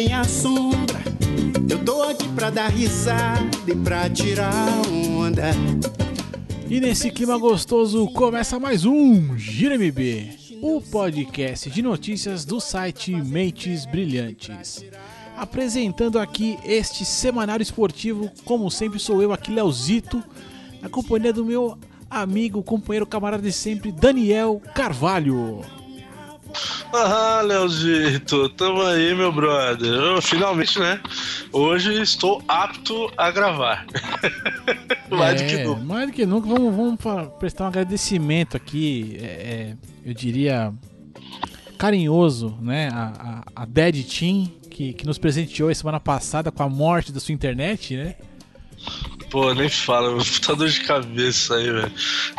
nem a sombra. Eu tô aqui pra dar risada e pra tirar onda. E nesse clima gostoso começa mais um Gira MB, o podcast de notícias do site Mentes Brilhantes. Apresentando aqui este semanário esportivo, como sempre sou eu aqui, Leozito, na companhia do meu amigo, companheiro, camarada de sempre, Daniel Carvalho. Ah, Leozito, tamo aí, meu brother. Eu, finalmente, né? Hoje estou apto a gravar. mais é, do que nunca. Mais do que nunca, vamos, vamos prestar um agradecimento aqui, é, é, eu diria, carinhoso, né? A, a, a Dead Team, que, que nos presenteou semana passada com a morte da sua internet, né? Pô, nem fala, puta dor de cabeça aí, velho.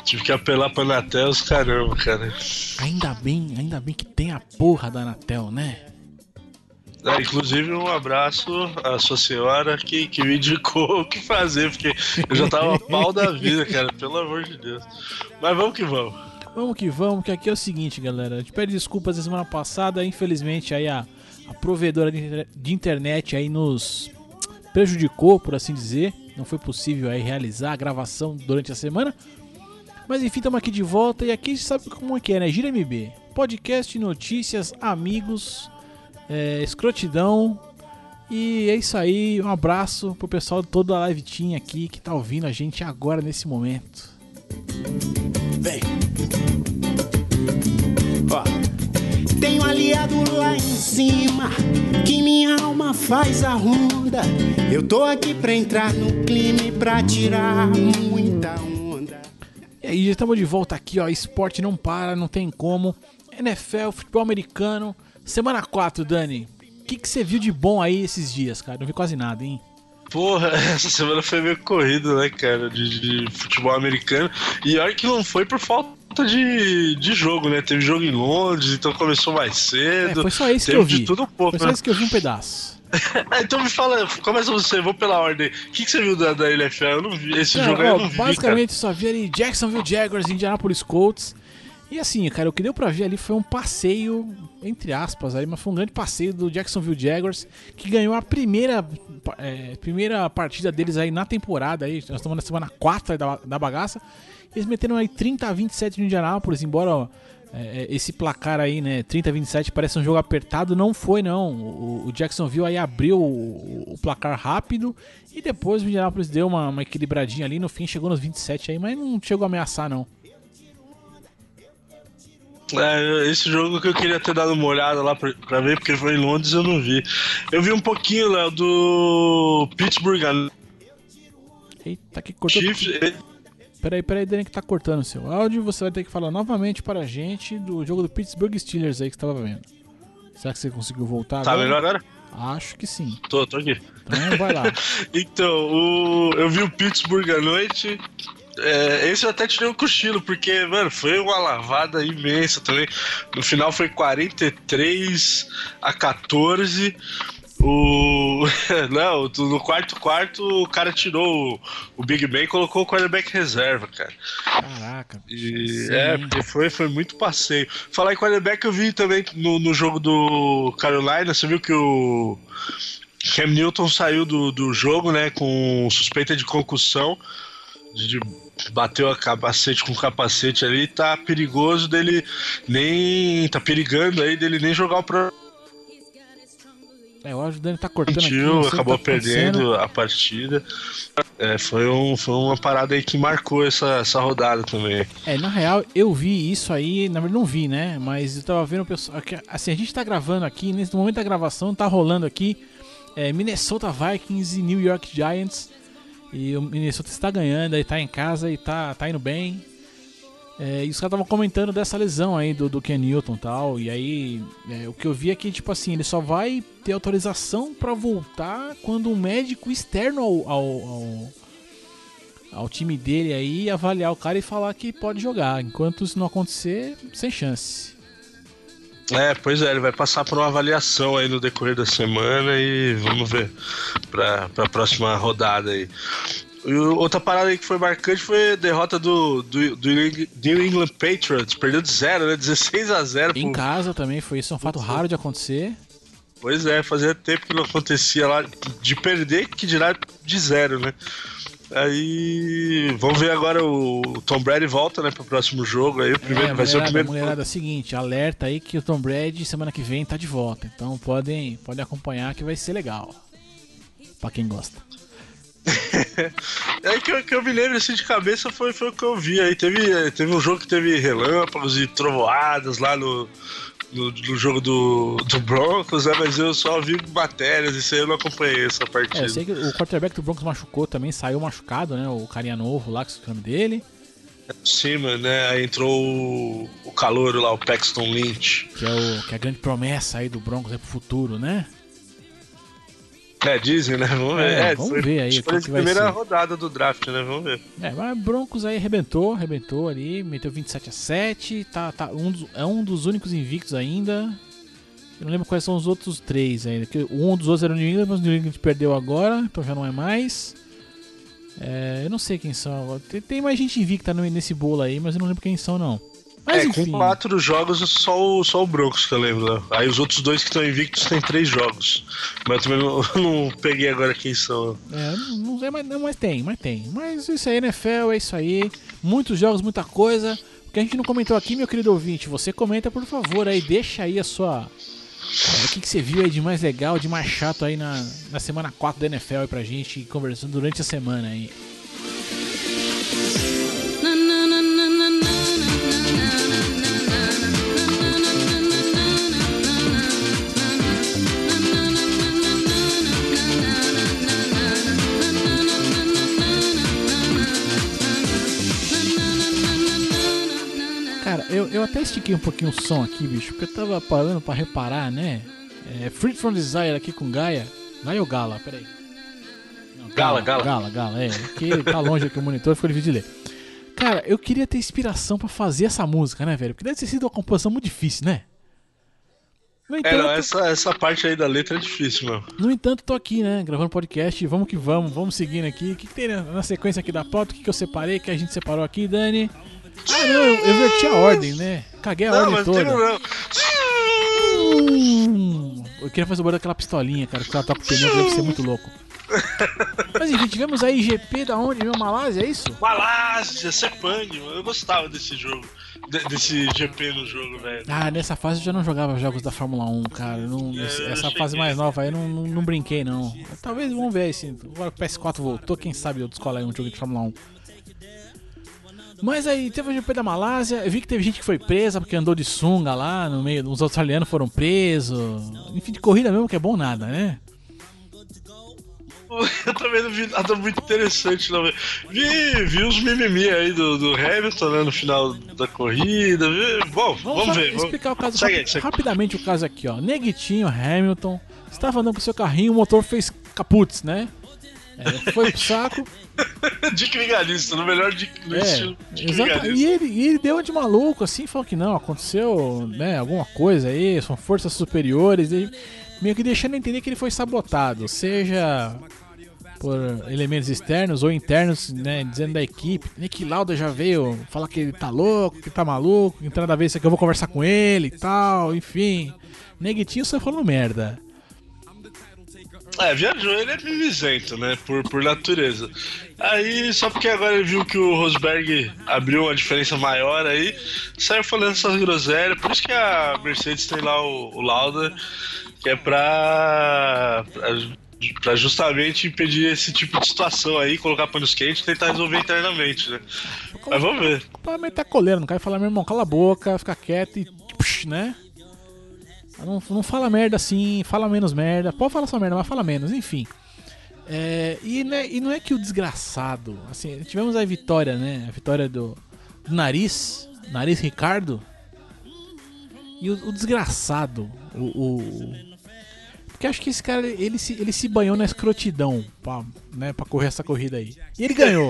Tive que apelar pra Anatel os caramba, cara. Ainda bem, ainda bem que tem a porra da Anatel, né? É, inclusive, um abraço à sua senhora que, que me indicou o que fazer, porque eu já tava pau da vida, cara, pelo amor de Deus. Mas vamos que vamos. Vamos que vamos, que aqui é o seguinte, galera. A gente pede desculpas da semana passada, infelizmente aí a, a provedora de, de internet aí nos prejudicou, por assim dizer não foi possível aí realizar a gravação durante a semana. Mas enfim, estamos aqui de volta e aqui sabe como é que é, né? Gira MB. Podcast, notícias, amigos, é, escrotidão. E é isso aí, um abraço pro pessoal todo da Live Team aqui que tá ouvindo a gente agora nesse momento. Vem! Tenho aliado lá em cima, que minha alma faz a ronda. Eu tô aqui pra entrar no clima e pra tirar muita onda. E aí, já estamos de volta aqui, ó. Esporte não para, não tem como. NFL, futebol americano. Semana 4, Dani. O que, que você viu de bom aí esses dias, cara? Não vi quase nada, hein? Porra, essa semana foi meio corrido, né, cara, de, de, futebol americano. E olha que não foi por falta de, de jogo, né? Teve jogo em Londres, então começou mais cedo. É, foi só isso que eu vi. De tudo um pouco, foi só né? isso que eu vi um pedaço. então me fala, começa você, vou pela ordem. O que, que você viu da, da NFL? Eu não vi. Esse jogo aí eu não vi. Basicamente, cara. só vi ali Jacksonville Jaguars e Indianapolis Colts. E assim, cara, o que deu pra ver ali foi um passeio, entre aspas, aí, mas foi um grande passeio do Jacksonville Jaguars, que ganhou a primeira, é, primeira partida deles aí na temporada. Aí, nós estamos na semana 4 da, da bagaça. Eles meteram aí 30 a 27 no Indianapolis, embora ó, é, esse placar aí, né, 30 a 27, parece um jogo apertado. Não foi, não. O, o Jacksonville aí abriu o, o, placar rápido e depois o Indianapolis deu uma, uma equilibradinha ali. No fim chegou nos 27 aí, mas não chegou a ameaçar, não. É, esse jogo que eu queria ter dado uma olhada lá pra, pra ver, porque foi em Londres eu não vi. Eu vi um pouquinho, Léo, do Pittsburgh. Eita, que cortou. Chiefs, Peraí, peraí, Dani, que tá cortando o seu áudio. Você vai ter que falar novamente para a gente do jogo do Pittsburgh Steelers aí que você tava vendo. Será que você conseguiu voltar Tá agora? melhor agora? Acho que sim. Tô, tô aqui. Então vai lá. então, o... eu vi o Pittsburgh à noite. É, esse eu até tirei um cochilo, porque, mano, foi uma lavada imensa também. No final foi 43 a 14. O. Não, no quarto quarto o cara tirou o, Big Ben e colocou o quarterback reserva, cara. Caraca. E, é, porque foi, foi muito passeio. Falar em quarterback, eu vi também no, no jogo do Carolina, você viu que o. Cam Newton saiu do, do jogo, né, com suspeita de concussão de bateu a capacete com o capacete ali, tá perigoso dele nem. tá perigando aí dele nem jogar o pro. É, o Dani tá cortando Sentiu, aqui, acabou tá perdendo a partida. É, foi, um, foi uma parada aí que marcou essa, essa rodada também. É, na real, eu vi isso aí, na verdade não vi, né? Mas eu tava vendo o pessoal. Assim, a gente tá gravando aqui, nesse momento da gravação, tá rolando aqui é, Minnesota Vikings e New York Giants. E o Minnesota está ganhando, aí tá em casa e tá, tá indo bem. É, e os caras estavam comentando dessa lesão aí do, do Ken Newton e tal. E aí, é, o que eu vi é que, tipo assim, ele só vai ter autorização para voltar quando um médico externo ao, ao, ao, ao, time dele aí avaliar o cara e falar que pode jogar. Enquanto isso não acontecer, sem chance. É, pois é, ele vai passar por uma avaliação aí no decorrer da semana e vamos ver para a próxima rodada aí. E outra parada aí que foi marcante foi a derrota do, do, do New England Patriots. Perdeu de zero, né? 16 a 0 Em casa também foi isso, é um fato raro de acontecer. Pois é, fazia tempo que não acontecia lá de perder, que dirá de zero, né? Aí vamos ver agora o Tom Brady volta, né, pro próximo jogo. Aí o primeiro é, vai ser o primeiro. Mulherada, é seguinte, alerta aí que o Tom Brady semana que vem tá de volta. Então podem, podem acompanhar que vai ser legal. Pra quem gosta. é que eu, que eu me lembro assim de cabeça foi, foi o que eu vi. Aí teve, teve um jogo que teve relâmpagos e trovoadas lá no, no, no, jogo do, do Broncos, né? Mas eu só vi matérias, isso aí eu não acompanhei essa partida. É, eu sei que o quarterback do Broncos machucou também, saiu machucado, né? O carinha novo lá, que é o nome dele. Sim, mano, né? Aí entrou o, o calouro lá, o Paxton Lynch. Que é, o, que é a grande promessa aí do Broncos é pro futuro, né? É, dizem, né? Vamos ver. É, é, vamos foi, ver aí. Foi a primeira rodada do draft, né? Vamos ver. É, mas Broncos aí arrebentou, arrebentou ali, meteu 27 a 7, tá, tá um dos, é um dos únicos invictos ainda. Eu não lembro quais são os outros três ainda. Que um dos outros era o New England, mas o New England perdeu agora, então já não é mais. É, eu não sei quem são agora. Tem, tem mais gente invicta nesse bolo aí, mas eu não lembro quem são, não. Mas, é, enfim. com quatro jogos, só o, só o Broncos que eu lembro. Né? Aí os outros dois que estão invictos têm três jogos. Mas eu também não, não peguei agora quem são. É, não, não sei, mas, mas tem, mas tem. Mas isso aí, NFL, é isso aí. Muitos jogos, muita coisa. O que a gente não comentou aqui, meu querido ouvinte, você comenta, por favor, aí, deixa aí a sua. O que, que você viu aí de mais legal, de mais chato aí na, na semana 4 da NFL aí pra gente, conversando durante a semana aí. Eu, eu até estiquei um pouquinho o som aqui, bicho, porque eu tava parando pra reparar, né? É, Free From Desire aqui com Gaia. Gaia ou Gala? Peraí. Não, Gala, Gala. Gala, Gala, é. Porque tá longe aqui o monitor, ficou difícil de ler. Cara, eu queria ter inspiração para fazer essa música, né, velho? Porque deve ter sido uma composição muito difícil, né? No entanto, é, não, essa, essa parte aí da letra é difícil, mano. No entanto, tô aqui, né, gravando podcast, vamos que vamos, vamos seguindo aqui. O que, que tem na, na, sequência aqui da pauta? O que, que eu separei, que a gente separou aqui, Dani? Ah, não, eu, eu verti a ordem, né? Caguei a não, ordem toda. Não, hum, eu queria fazer o barulho daquela pistolinha, cara, que ela toca o pneu, deve ser muito louco. Mas enfim, tivemos aí GP da onde, meu? Malásia, é isso? Malásia, Sepang, eu gostava desse jogo. desse GP no jogo, velho. Ah, nessa fase eu já não jogava jogos da Fórmula 1, cara. Não, é, essa fase mais nova aí eu não, não, não, brinquei, não. Talvez vamos ver aí se agora o PS4 voltou, quem sabe eu descolar aí um jogo de Fórmula 1. Mas aí teve o GP da Malásia, eu vi que teve gente que foi presa porque andou de sunga lá no meio, os australianos foram presos. Enfim, de corrida mesmo que é bom nada, né? Eu também não vi nada muito interessante, não. Vi, vi uns mimimi aí do, do Hamilton né, no final da corrida. Vi, bom, vamos, vamos ver. explicar vamos... o caso segue, segue. rapidamente o caso aqui, ó. Neguitinho, Hamilton, estava andando com seu carrinho, o motor fez caputz, né? É, foi pro saco. Dick Vigarista, no melhor Dick, no é, estilo Dick e ele, e ele deu de maluco, assim, falou que não, aconteceu né, alguma coisa aí, são forças superiores, e meio que deixando entender que ele foi sabotado, seja por elementos externos ou internos, né, dizendo da equipe. Nick Lauda já veio falar que ele tá louco, que tá maluco, entrando a vez que eu vou conversar com ele e tal, enfim. Neguitinho só falando merda. É, viajou, ele é mimizento, né? Por, por natureza. Aí, só porque agora ele viu que o Rosberg abriu uma diferença maior aí, saiu falando essas groselhas. Por isso que a Mercedes tem lá o, o Lauda, que é pra, pra para justamente impedir esse tipo de situação aí, colocar panos quentes e tentar resolver internamente, né? Mas vamos ver. Pra meter coleira, não quer falar, meu irmão, cala a boca, fica quieto e. Psh, né? Não, não fala merda assim, fala menos merda. Pode falar só merda, mas fala menos, enfim. É, e, né, e não é que o desgraçado. Assim, tivemos a vitória, né? A vitória do, do Nariz, Nariz Ricardo. E o, o desgraçado, o, o porque acho que esse cara, ele se, ele se banhou na escrotidão pra, né, pra correr essa corrida aí. E ele ganhou.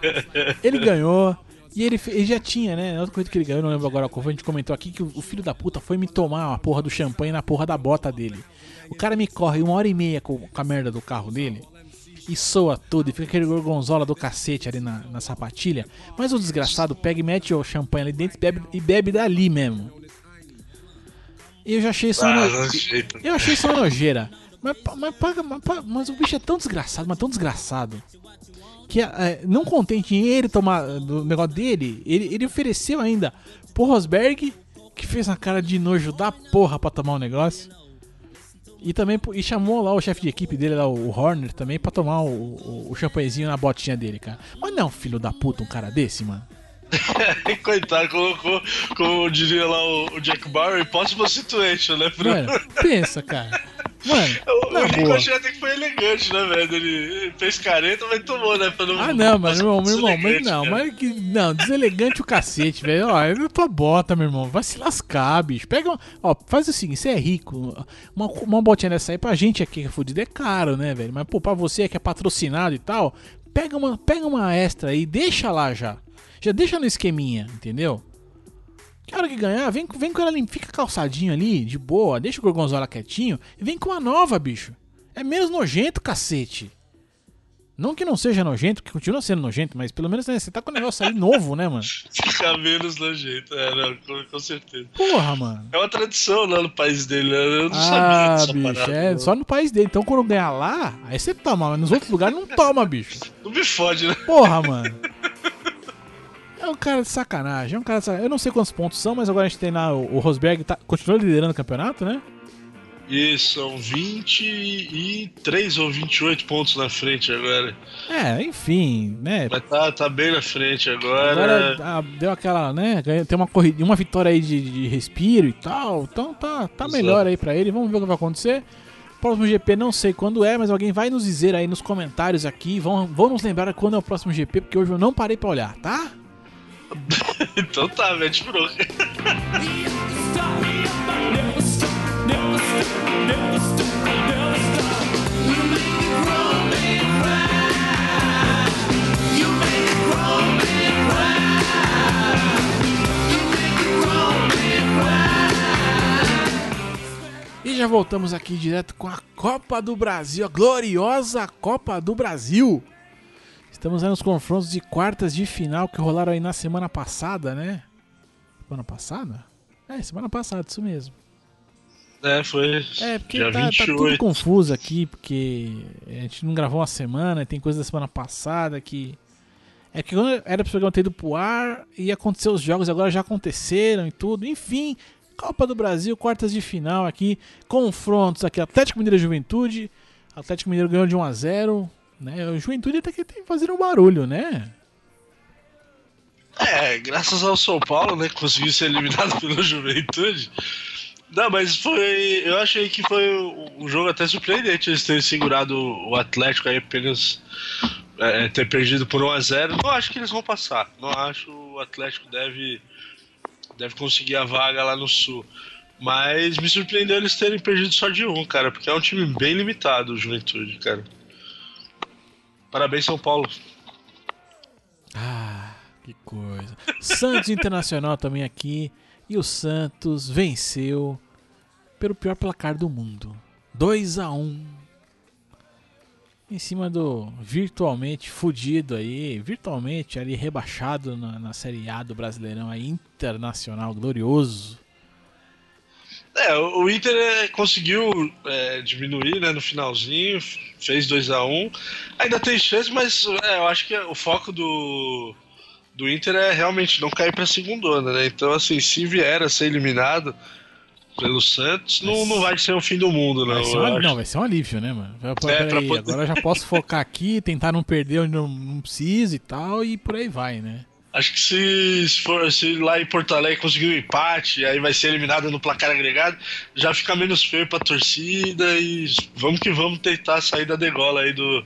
ele ganhou. E ele, ele, já tinha, né? Outra coisa que ele ganhou, não lembro agora qual foi, a gente comentou aqui que o, o, filho da puta foi me tomar a porra do champanhe na porra da bota dele. O cara me corre uma hora e meia com, com a merda do carro dele. e soa tudo, e fica aquele gorgonzola do cacete ali na, na sapatilha. Mas o desgraçado pega e mete o champanhe ali dentro e bebe, e bebe dali mesmo. E eu já achei isso uma Ah, no- jeito. Eu achei isso uma nojeira. Mas, mas, mas, mas o bicho é tão desgraçado, mas tão desgraçado. Que é, não contente em ele tomar eh, do negócio dele, ele, ele ofereceu ainda pro Rosberg, que fez uma cara de nojo da porra pra tomar o negócio. E também e chamou lá o chefe de equipe dele, lá, o Horner, também pra tomar o, o, o champanhezinho na botinha dele, cara. Mas não, filho da puta, um cara desse, mano. Coitado, colocou, como diria lá o, o Jack Bauer, impossible situation, né? Pro... Mano, pensa, cara. Mano, O, na. Ricochet até que foi elegante, né, velho? Ele fez careta, mas tomou, né? Pra Ah, não, mas, meu irmão, meu irmão, mas não, cara. mas que. Não, deselegante o cacete, velho. Ó, é tua bota, meu irmão. Vai se lascar, bicho. Pega. uma- Ó, faz o seguinte, você é rico. Uma, uma botinha dessa aí pra gente aqui que é fudido é caro, né, velho? Mas, pô, pra você que é patrocinado e tal, pega uma, pega uma extra aí, deixa lá já. Já deixa no esqueminha, entendeu? Que hora que ganhar, vem, com- vem com ela lim- fica calçadinho ali, de boa, deixa o gorgonzola quietinho e vem com a nova, bicho. É menos nojento, cacete. Não que não seja nojento, que continua sendo nojento, mas pelo menos né, você tá com um negócio aí novo, né, mano? Fica menos nojento, é, não, com, com certeza. Porra, mano. É uma tradição lá no país dele, né? Eu não Ah, sabia dessa bicho, parada. é só no país dele. Então quando ganhar lá, aí você toma, mas nos outros lugares não toma, bicho. Não me fode, né? Porra, mano. É um cara de sacanagem, é um cara de sacanagem. Eu não sei quantos pontos são, mas agora a gente tem lá o, o Rosberg, tá, continua liderando o campeonato, né? Isso, são 23 ou 28 pontos na frente agora. É, enfim, né? Mas tá, tá bem na frente agora. Agora ah, deu aquela, né? Tem uma corrida, uma vitória aí de, de respiro e tal. Então tá, tá Exato. melhor aí pra ele. Vamos ver o que vai acontecer. Próximo GP não sei quando é, mas alguém vai nos dizer aí nos comentários aqui. Vão, vão nos lembrar quando é o próximo GP, porque hoje eu não parei pra olhar, tá? então tá, mete bronca. E já voltamos aqui direto com a Copa do Brasil, a gloriosa Copa do Brasil. Estamos aí nos confrontos de quartas de final que rolaram aí na semana passada, né? Semana passada? É, semana passada, isso mesmo. É, foi É, porque dia tá, tá tudo 28. confuso aqui, porque a gente não gravou uma semana, tem coisa da semana passada que. É que quando era pro programa ter ido pro ar e aconteceu os jogos, agora já aconteceram e tudo. Enfim, Copa do Brasil, quartas de final aqui, confrontos aqui, Atlético Mineiro e Juventude. Atlético Mineiro ganhou de 1 a 0 né? O Juventude até que tem fazendo um barulho, né? É, graças ao São Paulo, né? Conseguiu ser eliminado pela Juventude. Não, mas foi. Eu achei que foi um jogo até surpreendente eles terem segurado o Atlético aí apenas. é, ter perdido por 1x0. Não acho que eles vão passar. Não acho o Atlético deve. Deve conseguir a vaga lá no Sul. Mas me surpreendeu eles terem perdido só de um, cara, porque é um time bem limitado, o Juventude, cara. Parabéns, São Paulo. Ah, que coisa. Santos Internacional também aqui. E o Santos venceu pelo pior placar do mundo. 2 a 1 Em cima do virtualmente fudido aí, virtualmente ali rebaixado na, na Série A do Brasileirão aí, internacional glorioso. É, o Inter é, conseguiu é, diminuir né, no finalzinho, fez 2 a 1 Ainda tem chance, mas é, eu acho que o foco do, do Inter é realmente não cair pra segunda, né? Então, assim, se vier a ser eliminado pelo Santos, não, não vai ser o fim do mundo, não. Vai ser, um, não, vai ser um alívio, né, mano? Vai- É, poder- Agora eu já posso focar aqui, tentar não perder onde não, não preciso e tal, e por aí vai, né? Acho que se, se for se lá em Porto Alegre conseguir um empate, aí vai ser eliminado no placar agregado, já fica menos feio pra torcida e vamos que vamos tentar sair da degola aí do,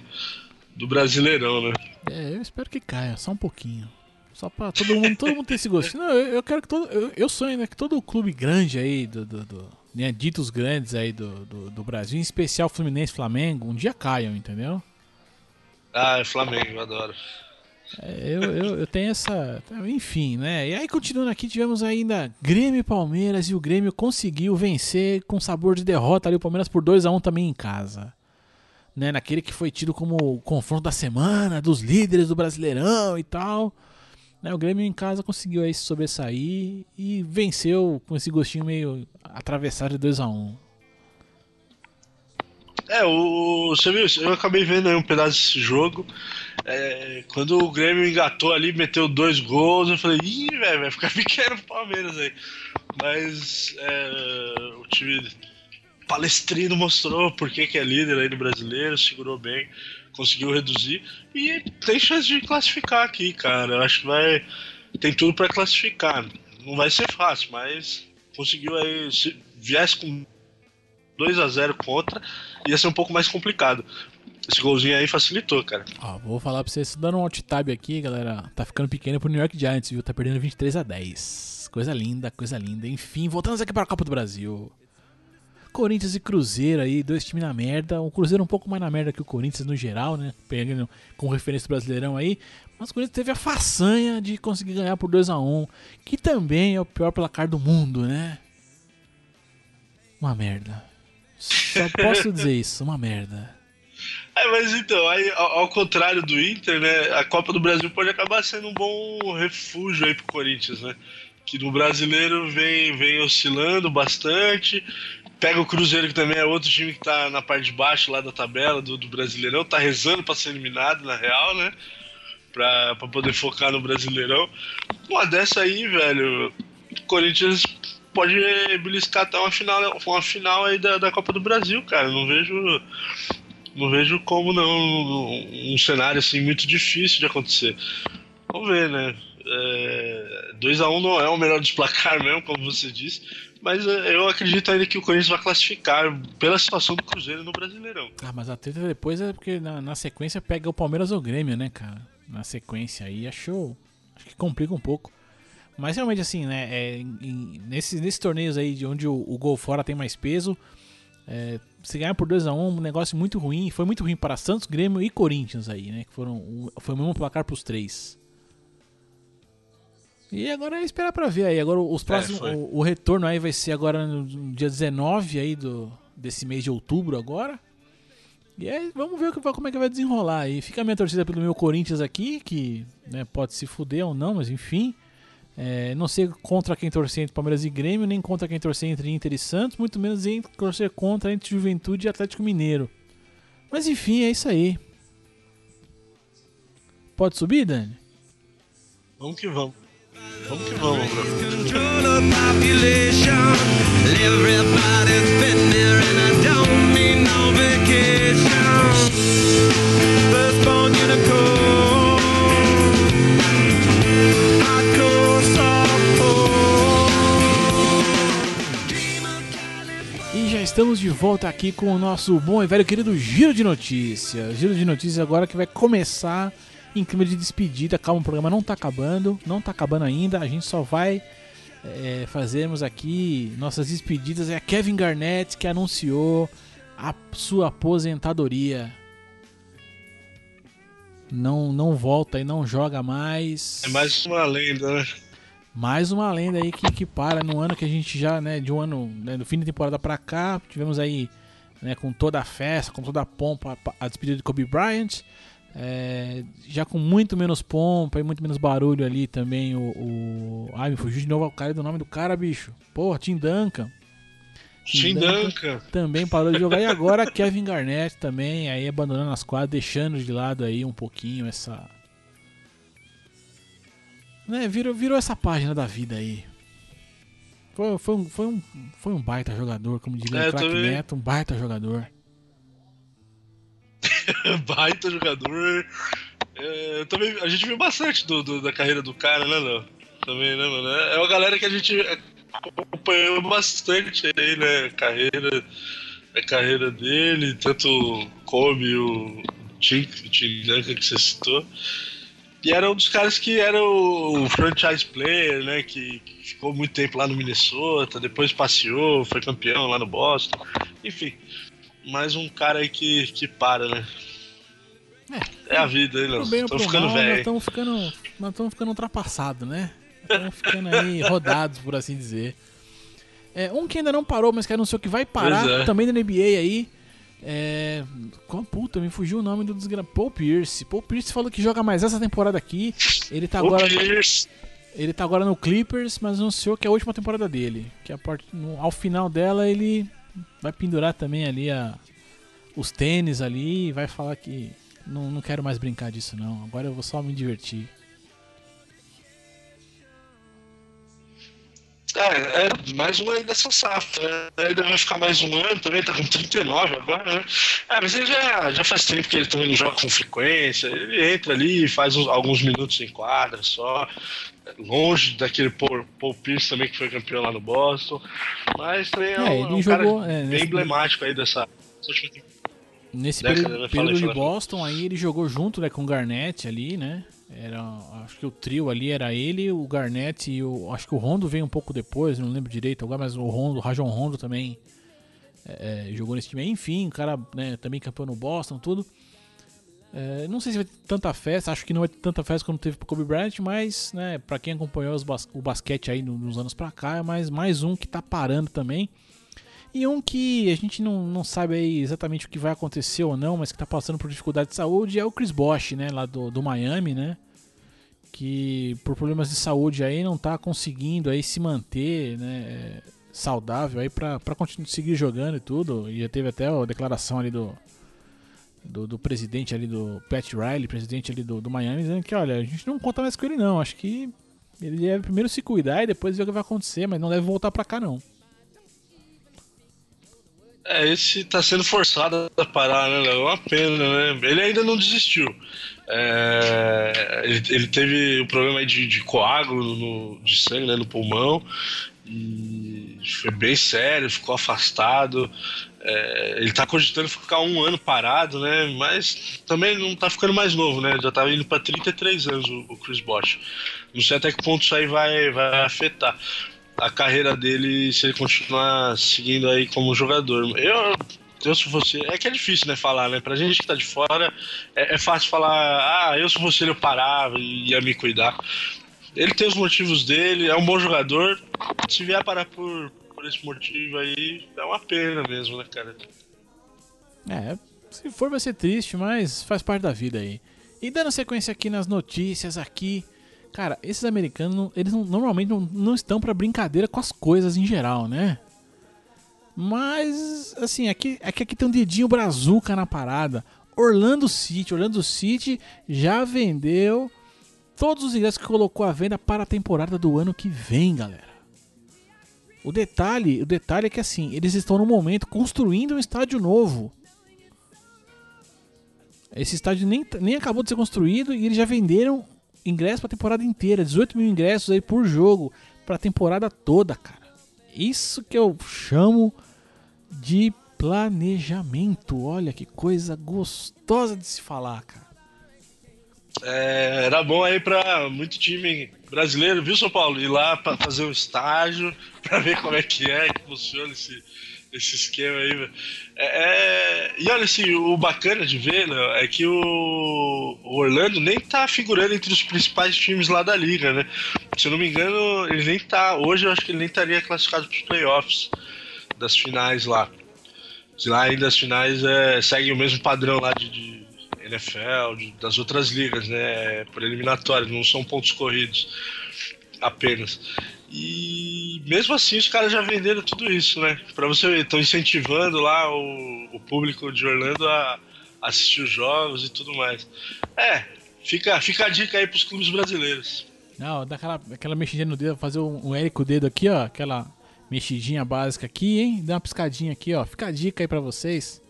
do Brasileirão, né? É, eu espero que caia, só um pouquinho. Só pra todo mundo, todo mundo ter esse gostinho. Não, eu, eu quero que todo. Eu, eu sonho, né, que todo clube grande aí, do. do, do né, ditos grandes aí do, do, do Brasil, em especial Fluminense e Flamengo, um dia caiam, entendeu? Ah, é Flamengo, eu adoro. Eu, eu, eu tenho essa. Enfim, né? E aí, continuando aqui, tivemos ainda Grêmio e Palmeiras e o Grêmio conseguiu vencer com sabor de derrota ali o Palmeiras por 2 a 1 também em casa. né, naquele que foi tido como o confronto da semana, dos líderes do Brasileirão e tal. Né, o Grêmio em casa conseguiu aí sobressair e venceu com esse gostinho meio atravessado de 2 a 1 um. É, o, você viu, eu acabei vendo aí um pedaço desse jogo. É, quando o Grêmio engatou ali, meteu dois gols, eu falei, ih, velho, vai ficar pequeno pro Palmeiras aí. Mas é, o time palestrino mostrou por que, é líder aí do brasileiro, segurou bem, conseguiu reduzir e tem chance de classificar aqui, cara. Eu acho que vai. Tem tudo para classificar. Não vai ser fácil, mas conseguiu aí. Se viesse com 2 a 0 contra, ia ser um pouco mais complicado. Esse golzinho aí facilitou, cara. Ó, vou falar pra vocês, dando um alt tab aqui, galera. Tá ficando pequeno pro New York Giants, viu? Tá perdendo 23 a 10. Coisa linda, coisa linda. Enfim, voltamos aqui para a Copa do Brasil. Corinthians e Cruzeiro aí, dois times na merda. O Cruzeiro um pouco mais na merda que o Corinthians no geral, né? Pegando com referência do Brasileirão aí. Mas o Corinthians teve a façanha de conseguir ganhar por 2 a 1 que também é o pior placar do mundo, né? Uma merda. Só posso dizer isso, uma merda. É, mas então, aí, ao, contrário do Inter, né? A Copa do Brasil pode acabar sendo um bom refúgio aí pro Corinthians, né? Que no brasileiro vem, vem oscilando bastante. Pega o Cruzeiro, que também é outro time que tá na parte de baixo lá da tabela do, do Brasileirão, tá rezando para ser eliminado, na real, né? Pra, pra poder focar no Brasileirão. Uma dessa aí, velho, o Corinthians pode beliscar até uma final, uma final aí da, da Copa do Brasil, cara. Não vejo. Não vejo como não. Um cenário assim muito difícil de acontecer. Vamos ver, né? É, 2x1 um não é o melhor dos placar mesmo, como você disse. Mas é, eu acredito ainda que o Corinthians vai classificar pela situação do Cruzeiro no Brasileirão. Ah, mas a treta depois é porque na, na sequência pega o Palmeiras ou o Grêmio, né, cara? Na sequência aí, achou. Acho que complica um pouco. Mas realmente, assim, né? É, em, nesses, nesses torneios aí de onde o, o gol fora tem mais peso, é, se ganhar por 2x1 um, um negócio muito ruim. Foi muito ruim para Santos, Grêmio e Corinthians aí, né? Que foram, foi o mesmo placar pros três. E agora é esperar pra ver aí. Agora os é, próximos. É, o, o, retorno aí vai ser agora no dia 19 aí do, desse mês de outubro agora. E aí vamos ver como é que vai desenrolar aí. Fica a minha torcida pelo meu Corinthians aqui, que né, pode se fuder ou não, mas enfim. É, não sei contra quem torcer entre Palmeiras e Grêmio, nem contra quem torcer entre Inter e Santos, muito menos em torcer contra entre Juventude e Atlético Mineiro. Mas enfim, é isso aí. Pode subir, Dani? Vamos que vamos. Vamos que vamos, bro. Estamos de volta aqui com o nosso bom e velho querido Giro de Notícias. Giro de Notícias agora que vai começar em clima de despedida. Calma, o programa não está acabando, não está acabando ainda. A gente só vai é, fazermos aqui nossas despedidas. É a Kevin Garnett que anunciou a sua aposentadoria. Não, não volta e não joga mais. É mais uma lenda, né? Mais uma lenda aí que, que para no ano que a gente já, né, de um ano, né, do fim da temporada para cá, tivemos aí, né, com toda a festa, com toda a pompa, a despedida de Kobe Bryant, é, já com muito menos pompa e muito menos barulho ali também o, o... Ai, me fugiu de novo o cara do nome do cara, bicho. Porra, Tim Duncan. Tim, Duncan também parou de jogar. E agora Kevin Garnett também, aí abandonando as quadras, deixando de lado aí um pouquinho essa né, virou, virou essa página da vida aí. Foi, foi, um, foi, um, foi um baita jogador, como diria é, o Crack. Neto, um baita jogador. baita jogador. É, também, a gente viu bastante do, do, da carreira do cara, né, Léo? Também, né, mano? É, é uma galera que a gente acompanhou bastante aí, né? A carreira, a carreira dele, tanto Kobe, o Tim, o Tim Duncan que você citou. E era um dos caras que era o franchise player, né? Que, que, ficou muito tempo lá no Minnesota, depois passeou, foi campeão lá no Boston. Enfim, mais um cara aí que, que para, né? É, é a vida, hein, Nós estamos ficando velho. Estamos ficando, estamos ficando ultrapassados, né? Estamos ficando aí rodados, por assim dizer. É, um que ainda não parou, mas que anunciou que vai parar, é. também da NBA aí. É. Qual puta, me fugiu o nome do desgraçado. Paul Pierce. Paul Pierce falou que joga mais essa temporada aqui. Ele tá agora. Ele tá agora no Clippers, mas anunciou que é a última temporada dele. Que a part... no, ao final dela ele vai pendurar também ali a, os tênis ali e vai falar que não, não quero mais brincar disso não. Agora eu vou só me divertir. É, é, mais um aí dessa safra. Ele vai ficar mais um ano também, tá com 39 agora, né? É, mas ele já, já faz tempo que ele também não joga com frequência. Ele entra ali faz uns, alguns minutos em quadra só. Longe daquele Paul, Paul Pierce também que foi campeão lá no Boston. Mas também é, é um, um jogou, cara é, bem emblemático aí dessa, dessa última temporada. Nesse década, período, né? período de Boston, aí ele jogou junto né, com o Garnett ali, né? Era, acho que o trio ali era ele, o Garnett e o. Acho que o Rondo veio um pouco depois, não lembro direito agora, mas o Rondo, o Rajon Rondo também é, é, jogou nesse time. Enfim, o cara né, também campeão no Boston, tudo. É, não sei se vai ter tanta festa, acho que não vai ter tanta festa como teve pro Kobe Bryant, mas, né, quem acompanhou bas o basquete aí nos anos pra cá, é mais, mais um que tá parando também. E um que a gente não, não sabe exatamente o que vai acontecer ou não, mas que está passando por dificuldade de saúde é o Chris Bosh, né, lá do, do Miami, né? Que por problemas de saúde aí não está conseguindo aí se manter, né, saudável aí para continuar seguir jogando e tudo. E já teve até a declaração ali do, do, do, presidente ali do Pat Riley, presidente ali do, do Miami, dizendo que olha, a gente não conta mais com ele não, acho que ele deve primeiro se cuidar e depois ver o que vai acontecer, mas não deve voltar para cá não. É, esse tá sendo forçado a parar, né? É uma pena, né? Ele ainda não desistiu. É, ele, ele, teve o um problema de, de coágulo no, de sangue né, no pulmão e foi bem sério, ficou afastado. É, ele tá cogitando ficar um ano parado, né? Mas também não tá ficando mais novo, né? Já tá indo para 33 anos o, o Chris Bosh. Não sei até que ponto isso aí vai, vai afetar a carreira dele se ele continuar seguindo aí como jogador. Eu, eu se você. É que é difícil, né, falar, né? Pra gente que tá de fora, é, é fácil falar, ah, eu se ele eu parava e ia me cuidar. Ele tem os motivos dele, é um bom jogador. Se vier parar por, por esse motivo aí, é uma pena mesmo, né, cara? É, se for vai ser triste, mas faz parte da vida aí. E dando sequência aqui nas notícias aqui Cara, esses americanos, eles não, normalmente não, não estão para brincadeira com as coisas em geral, né? Mas, assim, aqui, aqui, aqui tem um dedinho brazuca na parada. Orlando City, Orlando City já vendeu todos os ingressos que colocou à venda para a temporada do ano que vem, galera. O detalhe, o detalhe é que assim, eles estão no momento construindo um estádio novo. Esse estádio nem, nem acabou de ser construído e eles já venderam ingresso pra temporada inteira, 18 mil ingressos aí por jogo, pra temporada toda, cara. Isso que eu chamo de planejamento. Olha que coisa gostosa de se falar, cara. É, era bom aí pra muito time brasileiro, viu, São Paulo? Ir lá pra fazer um estágio, pra ver como é que é, que funciona esse, esse esquema aí. É, é, e olha assim, o bacana de ver né, é que o, o, Orlando nem tá figurando entre os principais times lá da liga, né? Se eu não me engano, ele nem tá. Hoje eu acho que ele nem estaria classificado para os playoffs das finais lá. Se lá ainda as finais é, seguem o mesmo padrão lá de, de NFL, de, das outras ligas, né? Por eliminatórias, não são pontos corridos apenas. E mesmo assim os caras já venderam tudo isso, né? Pra você ver, estão incentivando lá o, o, público de Orlando a assistir os jogos e tudo mais. É, fica, fica a dica aí pros clubes brasileiros. Não, dá aquela, aquela mexidinha no dedo, fazer um, um L com o dedo aqui, ó. Aquela mexidinha básica aqui, hein? Dá uma piscadinha aqui, ó. Fica a dica aí pra vocês.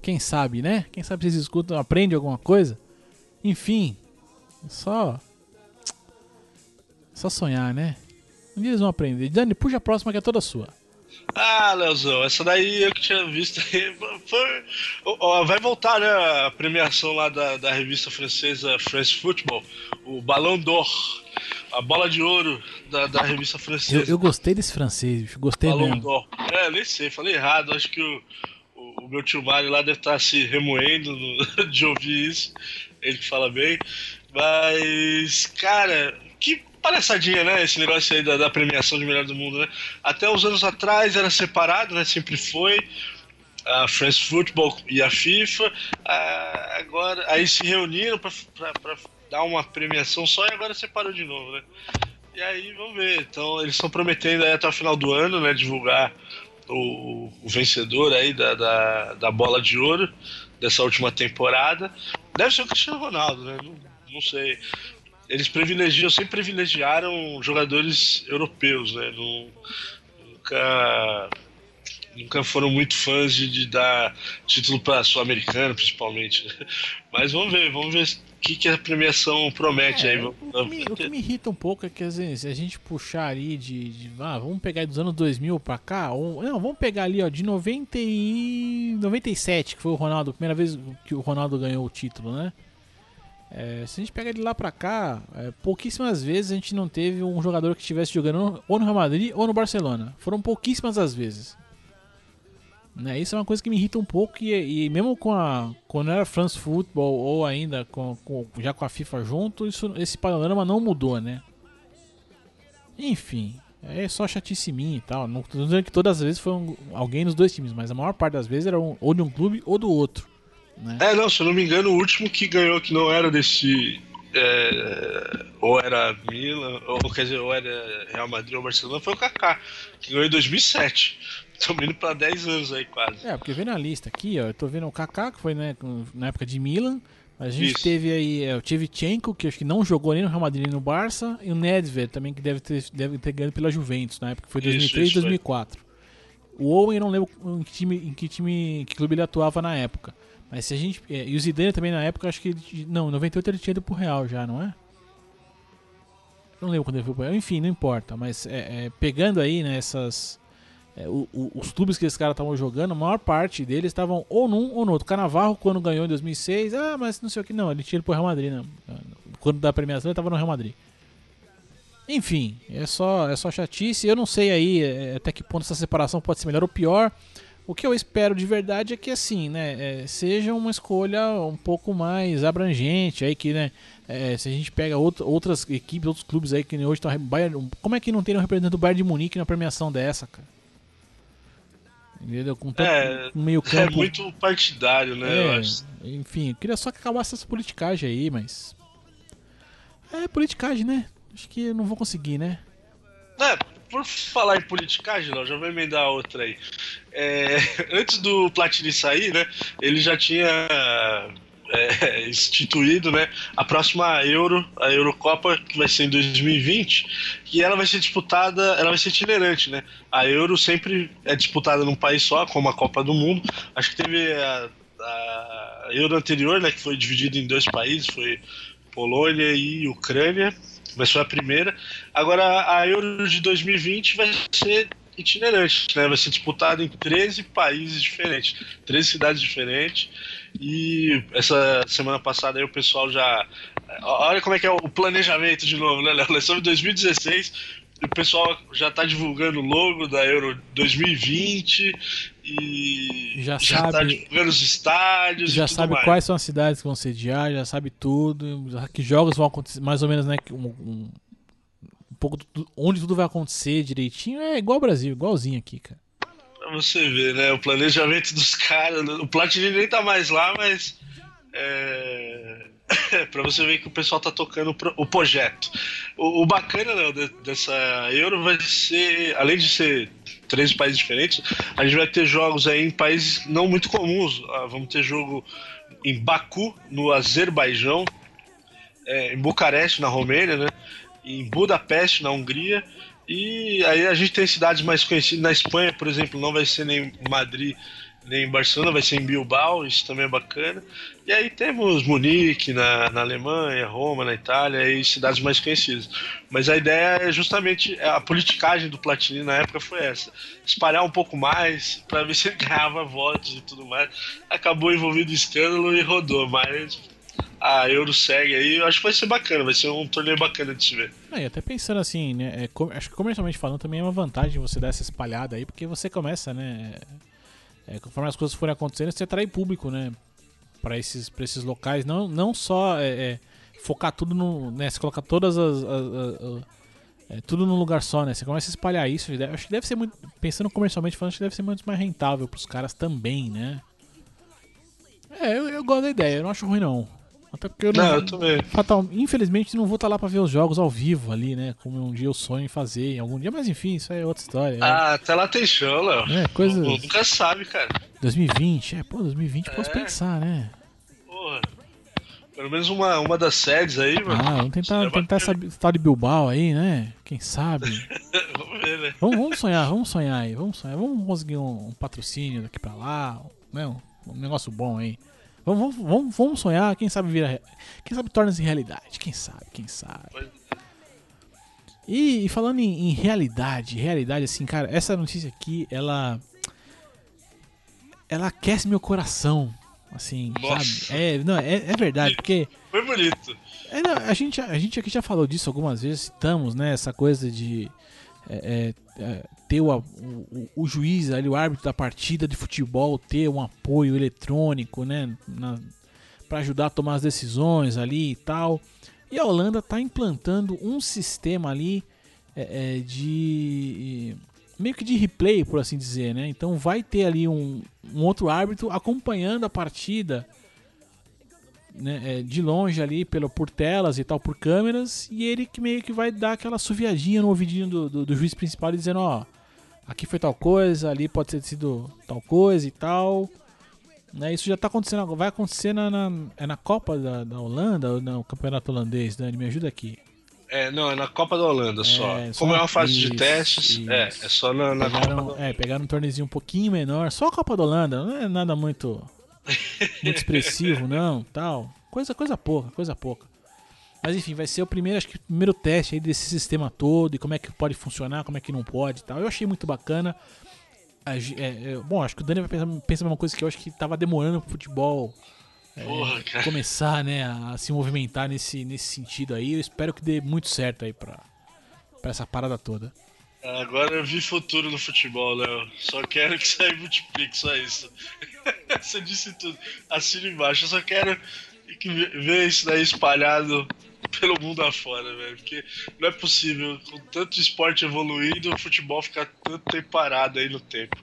Quem sabe, né? Quem sabe vocês escutam, aprendem alguma coisa. Enfim, só. Só sonhar, né? Um dia eles vão aprender. Dani, puxa a próxima que é toda sua. Ah, Leozão, essa daí eu que tinha visto. Foi, vai voltar, né? A premiação lá da, da revista francesa France Football, o Ballon d'Or, a bola de ouro da, da revista francesa. Eu, eu gostei desse francês, gostei Ballon mesmo. d'Or. É, nem sei, falei errado. Acho que o, o, o meu tio Mário lá deve estar se remoendo no, de ouvir isso. Ele que fala bem. Mas, cara, que palhaçadinha, né? Esse negócio aí da, da, premiação de melhor do mundo, né? Até uns anos atrás era separado, né? Sempre foi. a France Football e a FIFA, a, agora aí se reuniram para dar uma premiação só e agora separou de novo, né? E aí vamos ver. Então eles estão prometendo até o final do ano, né, divulgar o, o vencedor aí da, da, da, bola de ouro dessa última temporada. Deve ser o Cristiano Ronaldo, né? Não, não sei. Eles privilegiam, sempre privilegiaram jogadores europeus, né? nunca nunca foram muito fãs de, de dar título para sul-americano, principalmente. Mas vamos ver, vamos ver o que, que a premiação promete é, aí. O que, me, o que, me, irrita um pouco é que às vezes, se a gente puxar ali de, de ah, vamos pegar dos anos 2000 para cá, ou, não, vamos pegar ali ó, de 90 e 97, que foi o Ronaldo, a primeira vez que o Ronaldo ganhou o título, né? É, se a gente pega de lá pra cá, é, pouquíssimas vezes a gente não teve um jogador que estivesse jogando ou no Real Madrid ou no Barcelona. Foram pouquíssimas as vezes. Né? Isso é uma coisa que me irrita um pouco e, e mesmo com a quando era France Football ou ainda com, com, já com a FIFA junto, isso, esse panorama não mudou, né? Enfim, é só chatice minha e tal. Não tô dizendo que todas as vezes foi um, alguém nos dois times, mas a maior parte das vezes era um, ou de um clube ou do outro. Né? É, não, se eu não me engano, o último que ganhou que não era desse. É, ou era Milan, ou quer dizer, ou era Real Madrid ou Barcelona, foi o Kaká, que ganhou em 2007. Estamos indo para 10 anos aí quase. É, porque vendo a lista aqui, ó, eu tô vendo o Kaká, que foi né, na época de Milan. A gente Isso. teve aí é, o Tchevchenko, que acho que não jogou nem no Real Madrid nem no Barça, e o Nedved também, que deve ter, deve ter ganho pela Juventus, na época que foi 2003 e 2004. Foi. O Owen eu não lembro em que time, em que time, que clube ele atuava na época. Mas se a gente. É, e o Zidane também na época, acho que. Não, em 98 ele tinha ido pro Real já, não é? Não lembro quando ele foi pro Real. Enfim, não importa. Mas é, é, pegando aí. Né, é, os clubes que esses caras estavam jogando, a maior parte deles estavam ou num ou no outro. Canavarro, quando ganhou em 2006, ah, mas não sei o que, não, ele tinha ido pro Real Madrid, não. Quando da premiação, ele estava no Real Madrid. Enfim, é só, é só chatice. Eu não sei aí é, até que ponto essa separação pode ser melhor ou pior. O que eu espero de verdade é que assim, né, é, seja uma escolha um pouco mais abrangente aí que, né, é, se a gente pega outro, outras equipes, outros clubes aí que hoje estão como é que não tem um representante do Bayern de Munique na premiação dessa, cara? Entendeu? Com tanto, é, meio campo. É muito partidário, né? É, enfim, eu queria só que acabasse essa politicagem aí, mas. É politicagem, né? Acho que eu não vou conseguir, né? É, por falar em politicagem, não, já vou emendar outra aí. É, antes do Platini sair, né? Ele já tinha é, instituído né, a próxima Euro, a Eurocopa, que vai ser em 2020, e ela vai ser disputada, ela vai ser itinerante, né? A Euro sempre é disputada num país só, como a Copa do Mundo. Acho que teve a, a Euro anterior, né, que foi dividida em dois países, foi Polônia e Ucrânia, mas foi a primeira. Agora a Euro de 2020 vai ser itinerante, né? Vai ser disputada em 13 países diferentes, 13 cidades diferentes. E essa semana passada aí o pessoal já. Olha como é que é o planejamento de novo, né, Léo? Estamos em 2016, o pessoal já está divulgando o logo da Euro 2020 e já, já tá sabe, tá divulgando os estádios. Já sabe mais. quais são as cidades que vão sediar, já sabe tudo, que jogos vão acontecer, mais ou menos, né? Um, um, um pouco do, onde tudo vai acontecer direitinho. É igual ao Brasil, igualzinho aqui, cara. Pra você ver, né? O planejamento dos caras. O Platini nem tá mais lá, mas. É. pra você ver que o pessoal tá tocando o projeto. O, o bacana né, dessa Euro vai ser, além de ser três países diferentes, a gente vai ter jogos aí em países não muito comuns. Ah, vamos ter jogo em Baku, no Azerbaijão, é, em Bucareste, na Romênia, né? em Budapeste, na Hungria, e aí a gente tem cidades mais conhecidas. Na Espanha, por exemplo, não vai ser nem Madrid nem Barcelona, vai ser em Bilbao, isso também é bacana. E aí temos Munique na, na Alemanha, Roma na Itália e cidades mais conhecidas. Mas a ideia é justamente a politicagem do Platini na época foi essa: espalhar um pouco mais para ver se ele ganhava votos e tudo mais. Acabou envolvido em escândalo e rodou, mas a Euro segue aí, acho que vai ser bacana, vai ser um torneio bacana de se ver. Ah, e até pensando assim, né, é, acho que comercialmente falando também é uma vantagem você dar essa espalhada aí, porque você começa, né, é, conforme as coisas forem acontecendo, você atrai público, né, para esses, esses locais, não, não só é, é, focar tudo no, né, você colocar todas as, as, as é, tudo num lugar só, né? Você começa a espalhar isso. Acho que deve ser muito. Pensando comercialmente falando, acho que deve ser muito mais rentável pros caras também, né? É, eu, eu gosto da ideia, eu não acho ruim não. Até porque eu não. Não, eu também. Fatal, infelizmente não vou estar lá pra ver os jogos ao vivo ali, né? Como um dia eu sonho em fazer, em algum dia, mas enfim, isso é outra história. Ah, até lá tem show, Léo. É, coisa. Nunca sabe, cara. 2020, é, pô, 2020 posso É. pensar, né? Porra. Pelo menos uma, uma das sedes aí, mano. Ah, vamos tentar, Seria tentar essa tal de Bilbao aí, né? Quem sabe? Vamos ver, né? Vamos, vamos sonhar, vamos sonhar aí, vamos sonhar. Vamos conseguir um, um patrocínio daqui pra lá, né? Um, um negócio bom aí. Vamos, vamos, vamos, sonhar, quem sabe vira. Quem sabe torna-se realidade. Quem sabe, quem sabe. Pois E, e falando em, em realidade, realidade, assim, cara, essa notícia aqui, ela. Ela aquece meu coração. Assim, Nossa. sabe? É, não, é, é verdade, porque. Foi bonito. É, não, a, gente, a gente aqui já falou disso algumas vezes, citamos, né? Essa coisa de é, é, é, ter o, o, o juiz ali, o árbitro da partida de futebol, ter um apoio eletrônico, né? para ajudar a tomar as decisões ali e tal. E a Holanda está implantando um sistema ali é, é, de meio que de replay, por assim dizer, né? Então vai ter ali um, um outro árbitro acompanhando a partida né, é, de longe ali pelo, por telas e tal, por câmeras, e ele que meio que vai dar aquela suviadinha no ouvidinho do, do, do juiz principal e dizendo, ó, aqui foi tal coisa, ali pode ter sido tal coisa e tal. Né, isso já tá acontecendo, vai acontecer na, na, é na Copa da, da Holanda ou no Campeonato Holandês, Dani? Me ajuda aqui. É, não, é na Copa da Holanda só. É, só Como é uma- fase isso, de testes, isso. é, é só na, na Copa da Pegaram, é, pegaram um torneiozinho um pouquinho menor, só a Copa da Holanda, não é nada muito muito expressivo não, tal. Coisa coisa pouca, coisa pouca. Mas enfim, vai ser o primeiro, acho que o primeiro teste aí desse sistema todo e como é que pode funcionar, como é que não pode e tal. Eu achei muito bacana. É, é, bom, acho que o Dani vai pensar, pensa a mesma coisa que eu acho que tava demorando pro futebol é, Porra, começar, né, a se movimentar nesse, nesse sentido aí. Eu espero que dê muito certo aí pra, pra essa parada toda. Agora eu vi futuro no futebol, Léo. Só quero que saia e multiplique, só isso. Você disse tudo. Assina embaixo. Eu só quero que ve- ver isso daí espalhado pelo mundo afora, velho. Porque não é possível, com tanto esporte evoluindo, o futebol ficar tanto tempo parado aí no tempo.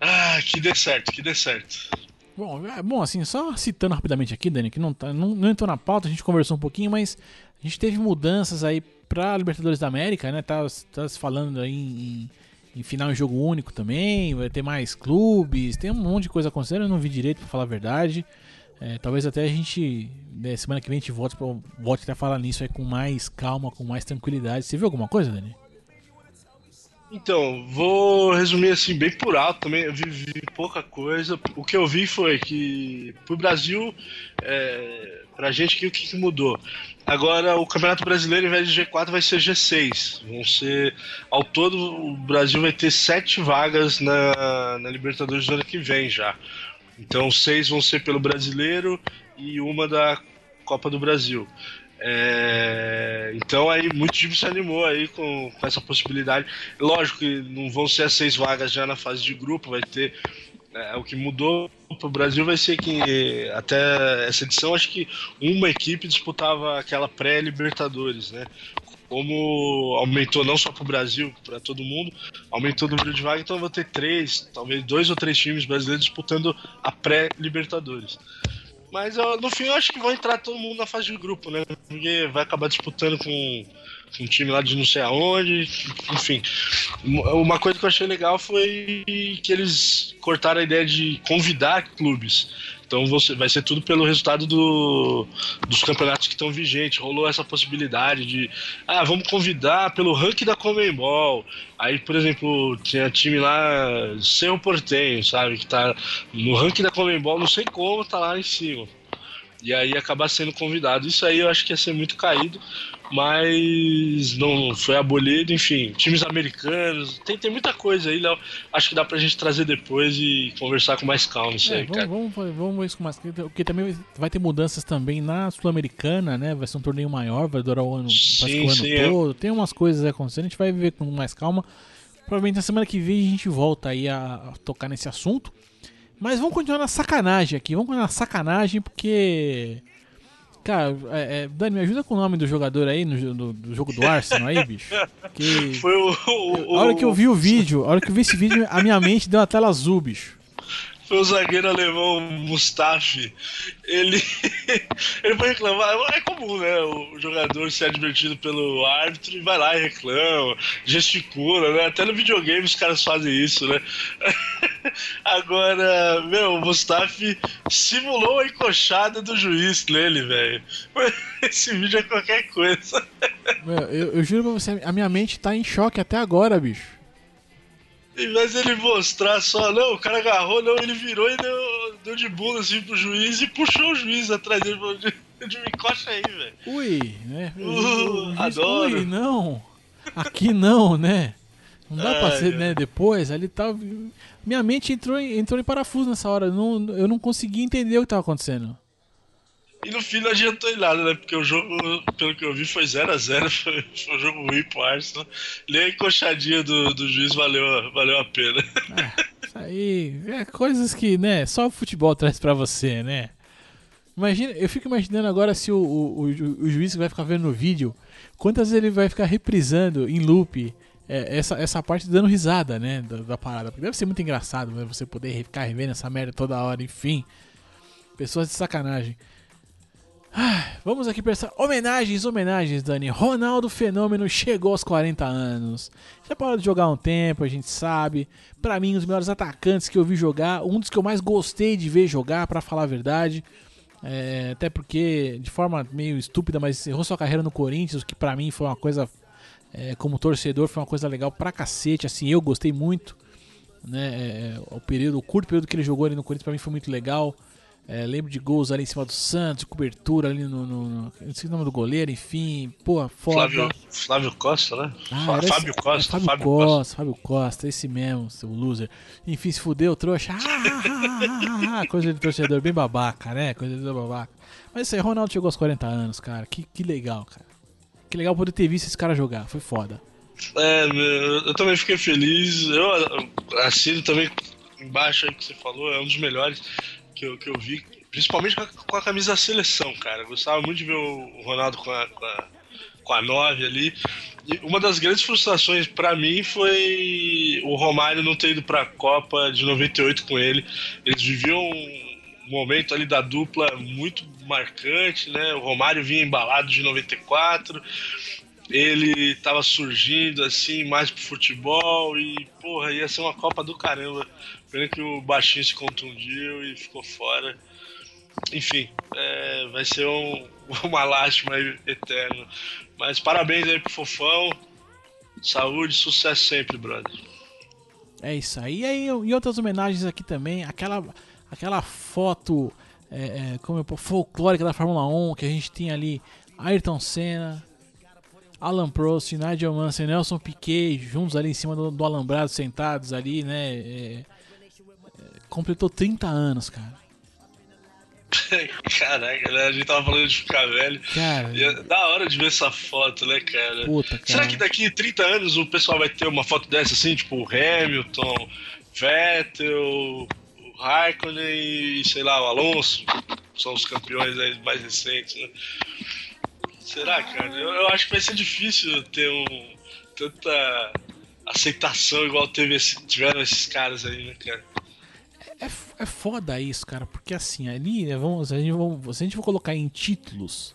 Ah, que dê certo, que dê certo. Bom, é, bom, assim, só citando rapidamente aqui, Dani, que não, tá, não, não entrou na pauta, a gente conversou um pouquinho, mas a gente teve mudanças aí pra Libertadores da América, né? Tá, tá se falando aí em, em final em jogo único também, vai ter mais clubes, tem um monte de coisa acontecendo, eu não vi direito pra falar a verdade. É, talvez até a gente, né, semana que vem, a gente volte, pra, volte até a falar nisso aí com mais calma, com mais tranquilidade. Você viu alguma coisa, Dani? Então, vou resumir assim, bem por alto também. Eu vi, vi pouca coisa. O que eu vi foi que pro Brasil, é, pra gente aqui, o que, que mudou? Agora o Campeonato Brasileiro, ao invés de G4, vai ser G6. Vão ser. Ao todo, o Brasil vai ter sete vagas na, na Libertadores do ano que vem já. Então, seis vão ser pelo brasileiro e uma da Copa do Brasil. É, então aí muito time se animou aí com, com essa possibilidade. Lógico que não vão ser as seis vagas já na fase de grupo, vai ter. É, o que mudou para o Brasil vai ser que até essa edição acho que uma equipe disputava aquela pré-Libertadores, né? Como aumentou não só para o Brasil, para todo mundo, aumentou o número de vagas, então vou ter três, talvez dois ou três times brasileiros disputando a pré-Libertadores. Mas no fim eu acho que vai entrar todo mundo na fase de grupo, né? Porque vai acabar disputando com um time lá de não sei aonde, enfim. Uma coisa que eu achei legal foi que eles cortaram a ideia de convidar clubes. Então você, vai ser tudo pelo resultado do, dos campeonatos que estão vigentes. Rolou essa possibilidade de, ah, vamos convidar pelo ranking da Comembol. Aí, por exemplo, tinha time lá, Cerro Portenho, sabe, que tá no ranking da Comembol, não sei como, tá lá em cima. E aí acabar sendo convidado. Isso aí eu acho que ia ser muito caído, mas não foi abolido, enfim. Times americanos, tem, tem muita coisa aí, Léo. Acho que dá pra gente trazer depois e conversar com mais calma isso É, aí, vamos, cara. vamos, vamos ver isso com mais. Porque também vai ter mudanças também na Sul-Americana, né? Vai ser um torneio maior, vai durar o ano, que o ano sim, é. todo. Tem umas coisas acontecendo, a gente vai ver com mais calma. Provavelmente na semana que vem a gente volta aí a, a tocar nesse assunto. Mas vamos continuar na sacanagem aqui. Vamos continuar na sacanagem porque Cara, é, é, Dani, me ajuda com o nome do jogador aí no, do, do jogo do Arsenal aí, bicho. Que... Foi o, o, A hora que eu vi o vídeo, a hora que eu vi esse vídeo, a minha mente deu uma tela azul, bicho. Foi o zagueiro alemão Mustafi. Ele, ele foi reclamar. É comum, né? O jogador ser advertido pelo árbitro e vai lá e reclama, gesticula, né? Até no videogame os caras fazem isso, né? Agora, meu, o Mustafi simulou a encoxada do juiz nele, velho. Esse vídeo é qualquer coisa. Meu, eu, eu juro pra você, a minha mente tá em choque até agora, bicho. Em vez dele mostrar só, não, o cara agarrou, não, ele virou e deu, deu de bunda assim pro juiz e puxou o juiz atrás dele. Falou, de, me encoxa aí, velho. Ui, né? Uh, juiz, adoro. Ui, não. Aqui não, né? Não dá pra Ai, ser, ai. né? Depois, ali tá. Minha mente entrou em, entrou em parafuso nessa hora. Eu não, eu não consegui entender o que tava acontecendo. E no fim não adiantou em nada, né? Porque o jogo, pelo que eu vi, foi 0x0. Foi, foi um jogo ruim pro Arsenal. Nem a encoxadinha do, do juiz valeu, valeu a pena. Isso aí é coisas que, né, só o futebol traz pra você, né? Imagina, eu fico imaginando agora se o, o, o, o juiz que vai ficar vendo no vídeo, quantas ele vai ficar reprisando em loop é, essa, essa parte dando risada, né, da, da parada. Porque deve ser muito engraçado, né, você poder ficar revendo essa merda toda hora, enfim. Pessoas de sacanagem. Ah, vamos aqui essa homenagens, homenagens, Dani. Ronaldo Fenômeno chegou aos 40 anos. Já parou de jogar um tempo, a gente sabe. Pra mim, um dos melhores atacantes que eu vi jogar, um dos que eu mais gostei de ver jogar, pra falar a verdade. É, até porque, de forma meio estúpida, mas encerrou sua carreira no Corinthians, que pra mim foi uma coisa, é, como torcedor, foi uma coisa legal pra cacete. Assim, eu gostei muito. Né, é, o período, o curto período que ele jogou ali no Corinthians pra mim foi muito legal. É, lembro de gols ali em cima do Santos, cobertura ali no. no, no não sei o nome do goleiro, enfim. Pô, foda. Flávio, Flávio Costa, né? Ah, era Fábio esse- Costa. é, Fábio, Costa, Fábio Costa, esse mesmo, seu loser. Enfim, se fudeu, trouxa. Ah, ah, ah, ah, ah, Coisa de torcedor bem babaca, né? Coisa de babaca. Mas isso aí, Ronaldo chegou aos 40 anos, cara. Que, que legal, cara. Que legal poder ter visto esse cara jogar. Foi foda. É, eu também fiquei feliz. Eu assino também embaixo aí que você falou, é um dos melhores que eu, que eu vi, principalmente com a, com a camisa da seleção, cara. Gostava muito de ver o Ronaldo com a, com a, com a 9 ali. E uma das grandes frustrações pra mim foi o Romário não ter ido pra Copa de 98 com ele. Eles viviam um momento ali da dupla muito marcante, né? O Romário vinha embalado de 94 ele tava surgindo assim mais pro futebol e porra, ia ser uma Copa do caramba. Pena que o baixinho se contundiu e ficou fora. Enfim, é, vai ser um, uma lástima eterna. Mas parabéns aí pro Fofão. Saúde, sucesso sempre, brother. É isso aí. E aí, e outras homenagens aqui também. Aquela, aquela foto é, é, como eu, folclórica da Fórmula 1 que a gente tinha ali. Ayrton Senna, Alan Prost, Nigel Mansell, Nelson Piquet juntos ali em cima do, do alambrado, sentados ali, né? é, completou 30 anos, cara. Caraca, né? A gente tava falando de ficar velho. Cara, E é da hora de ver essa foto, né, cara? puta, cara. Será que daqui 30 anos o pessoal vai ter uma foto dessa assim, tipo o Hamilton, Vettel, o Raikkonen e sei lá, o Alonso? São os campeões aí mais recentes, né? Será, cara? Eu, eu acho que vai ser difícil ter um, tanta aceitação igual teve esse- tiveram esses caras aí, né, cara? É, é foda isso, cara, porque assim, ali, né, vamos, a gente, vamos, se a gente for colocar em títulos,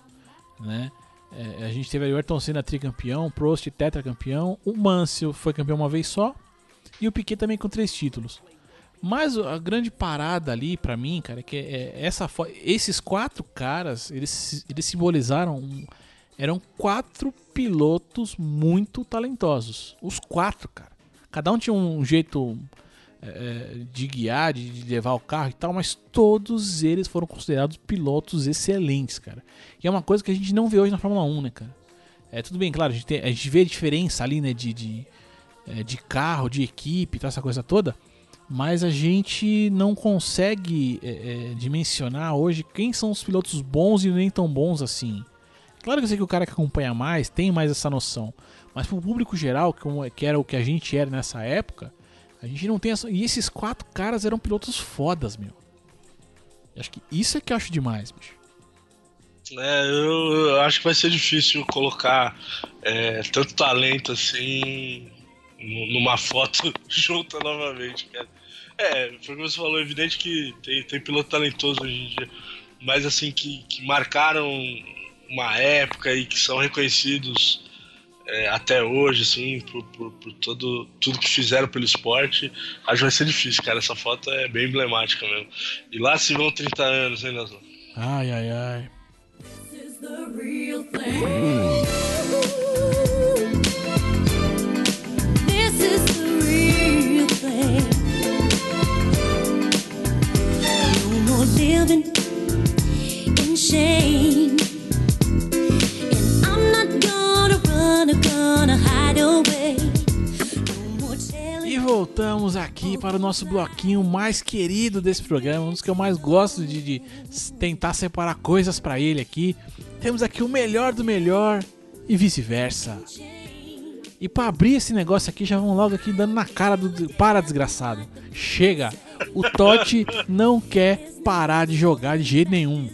né? é, a gente teve o Ayrton Senna tricampeão, Prost tetracampeão, o Mansell foi campeão uma vez só, e o Piquet também com três títulos. Mas a grande parada ali pra mim, cara, é que é, essa fo- esses quatro caras, eles, eles simbolizaram um- eram quatro pilotos muito talentosos. Os quatro, cara. Cada um tinha um jeito é, de guiar, de, levar o carro e tal, mas todos eles foram considerados pilotos excelentes, cara. E é uma coisa que a gente não vê hoje na Fórmula 1, né, cara? É tudo bem, claro, a gente, tem- a gente vê a diferença ali, né, de, de, é, de carro, de equipe, tá, essa coisa toda, mas a gente não consegue é, é, dimensionar hoje quem são os pilotos bons e nem tão bons assim. Claro que eu sei que o cara que acompanha mais tem mais essa noção, mas pro público geral, que era o que a gente era nessa época, a gente não tem essa. E esses quatro caras eram pilotos fodas, meu. Eu Acho que isso é que eu acho demais, bicho. É, eu, eu acho que vai ser difícil colocar é, tanto talento assim numa foto junta novamente, cara. É, foi como você falou, é evidente que tem, tem piloto talentoso hoje em dia, mas assim, que, que marcaram uma época e que são reconhecidos é, até hoje, assim, por, por, por, todo, tudo que fizeram pelo esporte, acho que vai ser difícil, cara. Essa foto é bem emblemática mesmo. E lá se vão 30 anos, hein, Nazão? Ai, ai, ai. This is the real thing. No more living in shame. Voltamos aqui para o nosso bloquinho mais querido desse programa, um dos que eu mais gosto de, de tentar separar coisas para ele aqui. Temos aqui o melhor do melhor e vice-versa. E para abrir esse negócio aqui, já vão logo aqui dando na cara do. Para, desgraçado. Chega! O Totti não quer parar de jogar de jeito nenhum.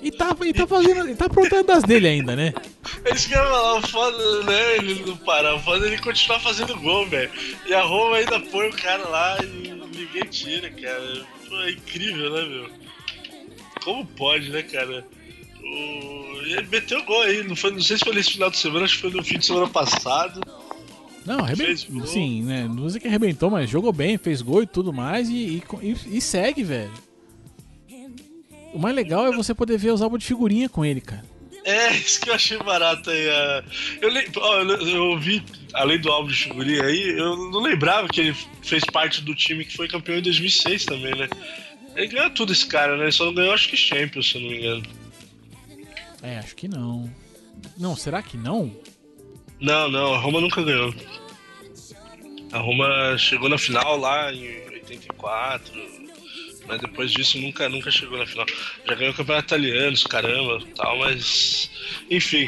E tá, e tá fazendo. Ele tá aprontando das dele ainda, né? Eles querem falar, o foda, né? Ele não parar, o foda é ele continuar fazendo gol, velho. E a Roma ainda põe o cara lá e ninguém tira, cara. Pô, é incrível, né, meu? Como pode, né, cara? O... Ele meteu gol aí, não, foi, não sei se foi nesse final de semana, acho que foi no fim de semana passado. Não, arrebentou. Sim, né? Não sei que arrebentou, mas jogou bem, fez gol e tudo mais e, e, e, segue, velho. O mais legal é você poder ver os álbuns de figurinha com ele, cara. É, isso que eu achei barato aí. Eu, eu, eu vi, além do álbum de figurinha aí, eu não lembrava que ele fez parte do time que foi campeão em 2006 também, né? Ele ganhou tudo esse cara, né? Ele só não ganhou, acho que Champions, se eu não me engano. É, acho que não. Não, será que não? Não, não, a Roma nunca ganhou. A Roma chegou na final lá em 84, mas depois disso nunca, nunca chegou na final. Já ganhou o campeonato italiano, caramba, tal, mas. Enfim.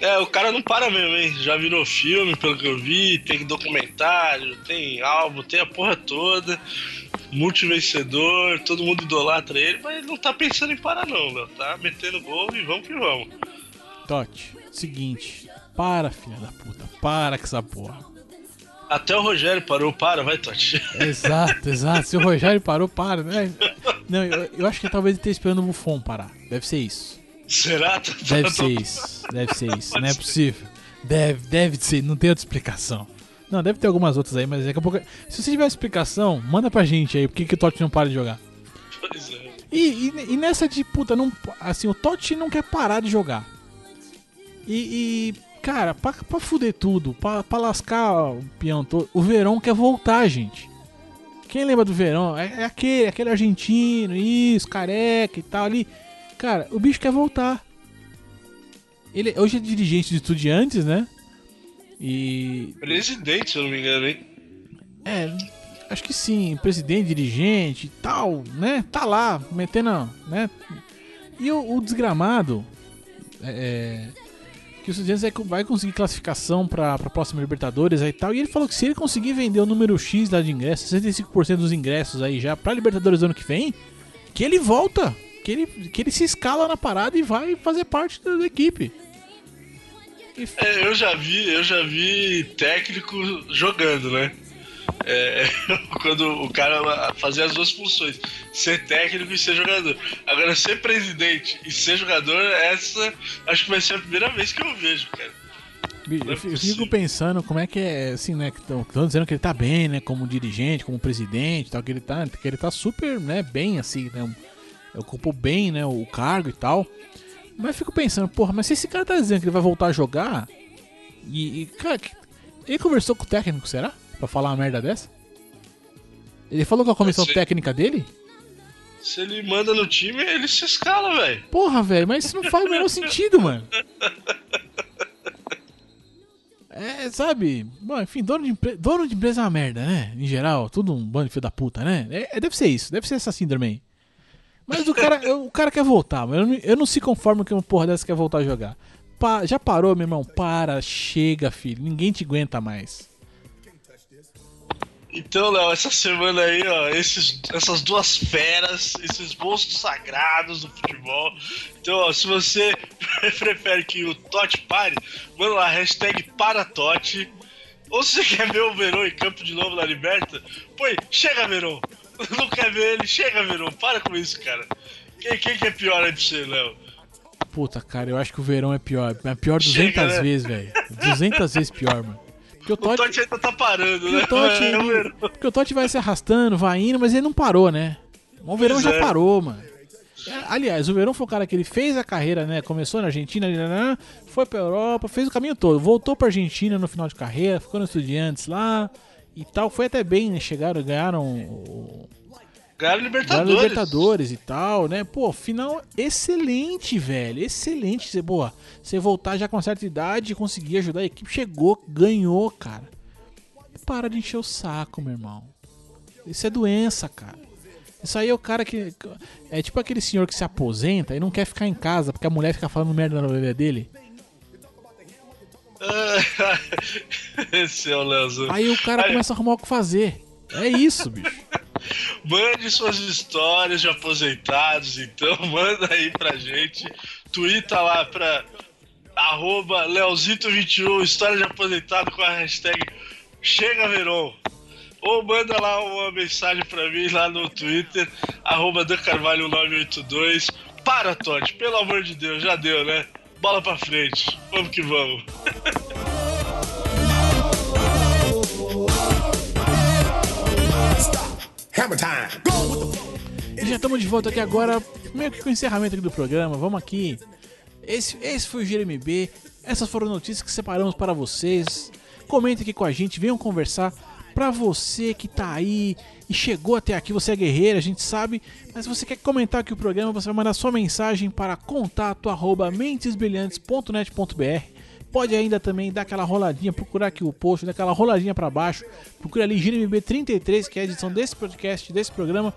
É, o cara não para mesmo, hein? Já virou filme, pelo que eu vi, tem documentário, tem álbum, tem a porra toda multivencedor, todo mundo idolatra ele, mas não tá pensando em parar não, meu. Tá metendo gol e vamos que vamos. Totti, seguinte, para, filha da puta, para com essa porra. Até o Rogério parou, para, vai, Totti. Exato, exato. Se o Rogério parou, para. Né? Não, eu, eu acho que talvez ele esteja esperando o Buffon parar. Deve ser isso. Será? Deve ser isso. Deve ser isso. Não é possível. Deve, deve ser, não tem outra explicação. Não, deve ter algumas outras aí, mas daqui a pouco. Se você tiver explicação, manda pra gente aí, por que, que o Totti não para de jogar. Pois é. E, e, e, nessa de puta, não, assim, o Totti não quer parar de jogar. E, e cara, pra, pra fuder tudo, pra, pra lascar o peão todo, o Verão quer voltar, gente. Quem lembra do Verão? É, é aquele, aquele argentino, isso, careca e tal ali. Cara, o bicho quer voltar. Ele hoje é dirigente de estudiantes, né? E. Presidente, se eu não me engano, hein? É, acho que sim, presidente, dirigente e tal, né? Tá lá, metendo, né? E o, o desgramado, é, é que o Estudiantes vai conseguir classificação para a próxima Libertadores aí e tal. E ele falou que se ele conseguir vender o número X lá de ingressos, 65% dos ingressos aí já para Libertadores ano que vem, que ele volta, que ele, que ele se escala na parada e vai fazer parte da, da equipe. É, eu já vi, eu já vi técnico jogando, né? É, quando o cara fazia as duas funções, ser técnico e ser jogador. Agora, ser presidente e ser jogador, essa acho que vai ser a primeira vez que eu vejo, cara. É eu fico pensando como é que é, assim, né? Estão dizendo que ele tá bem, né? Como dirigente, como presidente tal, que ele tá, que ele tá super, né? Bem, assim, né? Ocupou bem, né? O cargo e tal. Mas fico pensando, porra, mas se esse cara tá dizendo que ele vai voltar a jogar. E, e cara, ele conversou com o técnico, será? Pra falar uma merda dessa? Ele falou com a comissão técnica dele? Se ele manda no time, ele se escala, velho. Porra, velho, mas isso não faz o menor sentido, mano. É, sabe? Bom, enfim, dono de, dono de empresa é uma merda, né? Em geral, tudo um bando de filho da puta, né? É, é, deve ser isso, deve ser essa síndrome aí. Mas o cara, o cara quer voltar, mas eu não, eu não se conformo que uma porra dessa quer voltar a jogar. Pa, já parou, meu irmão? Para, chega, filho. Ninguém te aguenta mais. Então, Léo, essa semana aí, ó, esses, essas duas feras, esses monstros sagrados do futebol. Então, ó, se você prefere que o Totti pare, manda lá, hashtag para Totti. Ou se você quer ver o Verão em campo de novo na Liberta, põe, chega Verão. Não quer ver ele, chega Verão. Para com isso, cara. Quem, quem que é pior aí pra você, Léo? Puta, cara, eu acho que o verão é pior. É pior 200 Chega, né? vezes, velho. 200 vezes pior, mano. Porque o O Totti, Totti ainda tá parando, porque né? o Totti, É ele- Verão. porque o Totti vai se arrastando, vai indo, mas ele não parou, né? O verão Pois já é. parou, mano. É, Aliás, o Verão foi o cara que ele fez a carreira, né? Começou na Argentina, ali, né, né, foi pra Europa, fez o caminho todo. Voltou pra Argentina no final de carreira, ficou no Estudiantes lá e tal. Foi até bem, né? Chegaram, ganharam o, Ganharam Ganharam Libertadores. Libertadores e tal, né? Pô, final excelente, velho. Excelente. Você, boa, você voltar já com uma certa idade e conseguir ajudar a equipe. Chegou, ganhou, cara. Para de encher o saco, meu irmão. Isso é doença, cara. Isso aí é o cara que. É tipo aquele senhor que se aposenta e não quer ficar em casa porque a mulher fica falando merda na orelha dele. Esse é o Leozão. Aí o cara começa a arrumar o que fazer. É isso, bicho. Mande suas histórias de aposentados, então manda aí pra gente. Twitta lá pra arroba Leozito21, história de aposentado com a hashtag Chega Verão. Ou manda lá uma mensagem pra mim lá no Twitter, arroba dancarvalho982. Para, Todd, pelo amor de Deus, já deu, né? Bola pra frente, vamos que vamos. E já estamos de volta aqui agora, meio que com o encerramento aqui do programa. Vamos aqui. Esse, esse foi o GMB. Essas foram notícias que separamos para vocês. Comentem aqui com a gente, venham conversar. Pra você que tá aí e chegou até aqui, você é guerreiro, a gente sabe. Mas se você quer comentar aqui o programa, você vai mandar sua mensagem para contato arroba mentesbrilhantes.net.br. Pode ainda também dar aquela roladinha, procurar aqui o post, dar aquela roladinha para baixo. Procura ali GMB 33, que é a edição desse podcast, desse programa.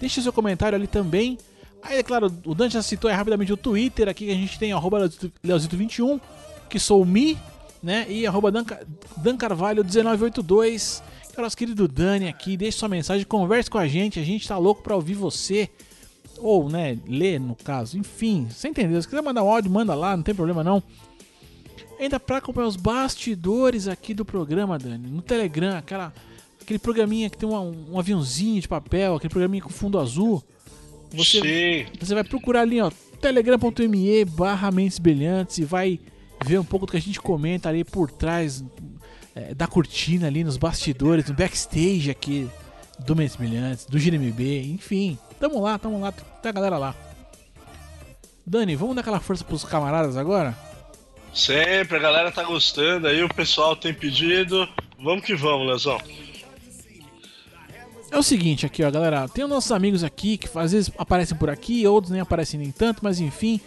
Deixe seu comentário ali também. Aí, é claro, o Dante já citou aí rapidamente o Twitter aqui, que a gente tem arroba Leozito21, que sou o Mi, né? E arroba Dan, Dan Carvalho 1982, que é o nosso querido Dani aqui. Deixe sua mensagem, converse com a gente, a gente tá louco pra ouvir você. Ou, né, ler no caso, enfim, você entendeu? Se quiser mandar um áudio, manda lá, não tem problema não. Ainda pra acompanhar os bastidores aqui do programa, Dani, no Telegram, aquela, aquele programinha que tem uma- um, aviãozinho de papel, aquele programinha com fundo azul. Você, Sim. você vai procurar ali, ó, telegram.me barra Mentes Brilhantes e vai ver um pouco do que a gente comenta ali por trás é, da cortina ali, nos bastidores, no backstage aqui do Mentes Brilhantes, do GMB, enfim. Tamo lá, tamo lá, tem a galera lá. Dani, vamos dar aquela força pros camaradas agora? Sempre, a galera tá gostando aí, o pessoal tem pedido. Vamos que vamos, Leozão. É o seguinte aqui, ó, galera. Tem os nossos amigos aqui que às vezes aparecem por aqui, outros nem aparecem nem tanto, mas enfim.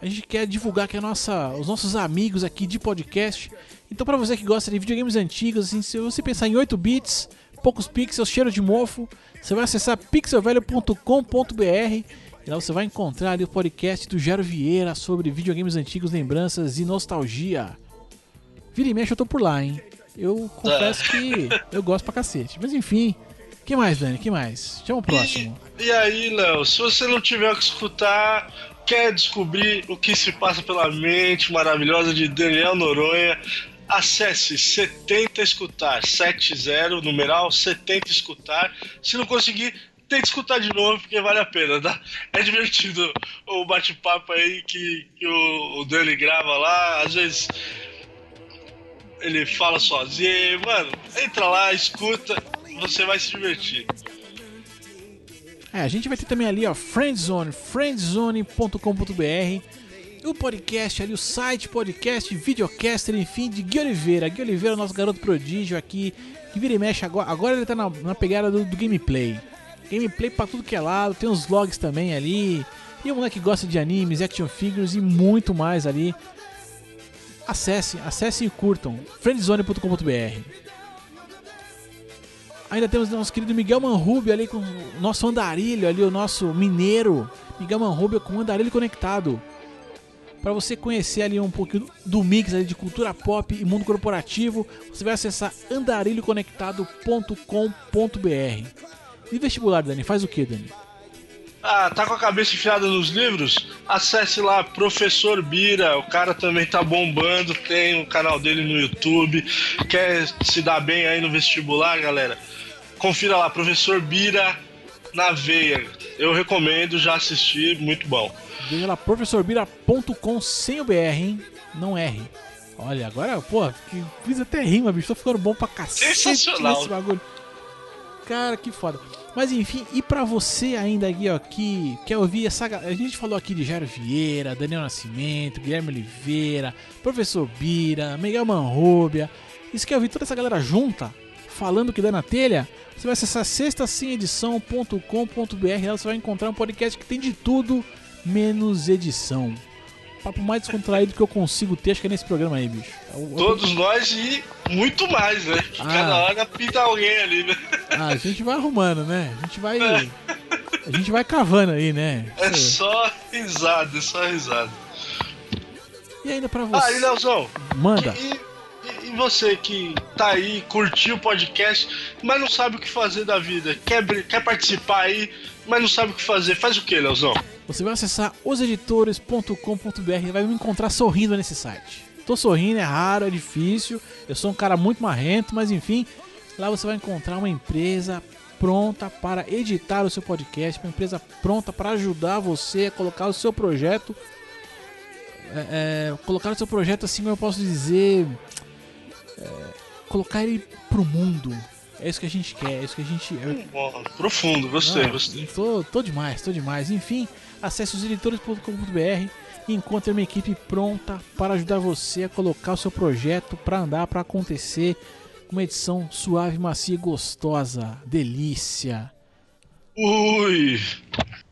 A gente quer divulgar que a nossa, os nossos amigos aqui de podcast. Então, pra você que gosta de videogames antigos, assim, se você pensar em 8 bits, poucos pixels, cheiro de mofo, você vai acessar pixelvelho.com.br e lá você vai encontrar ali o podcast do Gero Vieira sobre videogames antigos, lembranças e nostalgia. Vira e mexe, eu tô por lá, hein? Eu confesso que eu gosto pra cacete. Mas enfim. que mais, Dani? que mais? Chama o próximo. E, e aí, Léo, se você não tiver o que escutar, quer descobrir o que se passa pela mente maravilhosa de Daniel Noronha, acesse 70 escutar, 70 numeral 70 escutar. Se não conseguir, tem que escutar de novo porque vale a pena, tá? É divertido o bate-papo aí que, que o, o Dani grava lá, às vezes ele fala sozinho, mano, entra lá, escuta, você vai se divertir. É, a gente vai ter também ali, ó, Friendzone, friendzone.com.br. O podcast ali, o site, podcast, videocaster, enfim, de Gui Oliveira. Gui Oliveira, nosso garoto prodígio aqui, que vira e mexe agora. Agora ele tá na, na pegada do, do gameplay. Gameplay pra tudo que é lado, tem uns vlogs também ali. E o moleque gosta de animes, action figures e muito mais ali. Acessem, acessem e curtam. friendzone.com.br. Ainda temos nosso querido Miguel Manrubio ali com o nosso andarilho ali, o nosso mineiro. Miguel Manrubio com o andarilho conectado. Para você conhecer ali um pouquinho do mix ali de cultura pop e mundo corporativo, você vai acessar andarilhoconectado.com.br. E vestibular, Dani, faz o que, Dani? Ah, tá com a cabeça enfiada nos livros? Acesse lá, Professor Bira. O cara também tá bombando. Tem o canal dele no YouTube. Quer se dar bem aí no vestibular, galera? Confira lá, Professor Bira na veia. Eu recomendo, já assisti, muito bom. Veja lá, professorbira.com sem o BR, hein? Não R. Olha, agora, pô, fiz até rima, bicho. Tô ficando bom pra cacete Sensacional. nesse bagulho. Cara, que foda. Mas enfim, e pra você ainda aqui, ó, que quer ouvir essa. A gente falou aqui de Jairo Vieira, Daniel Nascimento, Guilherme Oliveira, Professor Bira, Miguel Manrubia. E você quer ouvir toda essa galera junta, falando que dá na telha? Você vai acessar sextasemedição.com.br. Lá você vai encontrar um podcast que tem de tudo, menos edição. Papo mais descontraído que eu consigo ter, acho que é nesse programa aí, bicho. É Todos nós e muito mais, né? Que Ah. Cada hora pinta alguém ali, né? Ah, a gente vai arrumando, né? A gente vai. A gente vai cavando aí, né? É só risada, é só risada. E ainda pra Ah, você. e Leozão, Manda. e, e- e você que tá aí, curtiu o podcast, mas não sabe o que fazer da vida, quer, quer participar aí, mas não sabe o que fazer, faz o que, Leozão? Você vai acessar oseditores.com.br e vai me encontrar sorrindo nesse site. Tô sorrindo, é raro, é difícil. Eu sou um cara muito marrento, mas enfim, lá você vai encontrar uma empresa pronta para editar o seu podcast, uma empresa pronta para ajudar você a colocar o seu projeto, é, é, colocar o seu projeto assim, como eu posso dizer, é, colocar ele pro mundo. É isso que a gente quer, é isso que a gente, é, profundo, gostei, ah, gostei. Tô, tô demais, tô demais. Enfim, acesse os editores.com.br e encontre uma equipe pronta para ajudar você a colocar o seu projeto para andar, para acontecer. Uma edição suave, macia e gostosa. Delícia. Ui!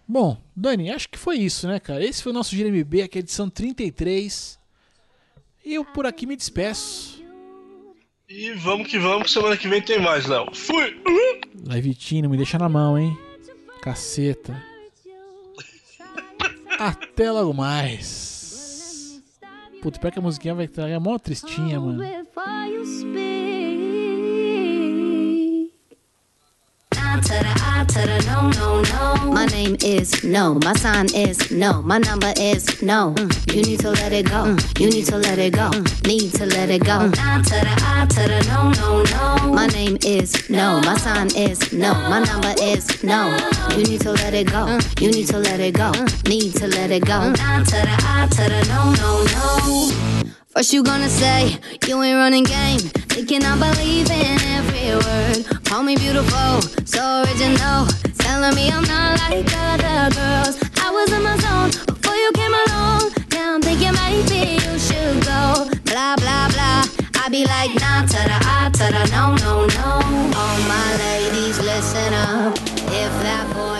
Bom, Dani, acho que foi isso, né, cara? Esse foi o nosso GMB, aqui é a edição 33. E eu por aqui me despeço. E vamos que vamos, semana que vem tem mais, Léo. Fui! Live não me deixa na mão, hein? Caceta. Até logo mais. Puta, pior que a musiquinha vai estar é mó tristinha, mano. I to the I to the no, no, no. My name is no. My sign is no. My number is no. Mm. You need to let it go. Mm. You need to let it go. Mm. Need to let it go. I to the I to the no, no, no. My name is no. My sign is no. My number is no. You need to let it go. You need to let it go. Need to let it go. I to the I to the no, no, no. First you gonna say you ain't running game. Thinking I believe in every word. Call me beautiful, so original. Telling me I'm not like other girls. I was in my zone before you came along. Now I'm thinking maybe you should go. Blah blah blah. I be like nah ta da ah ta da. no no no. All my ladies, listen up. If that boy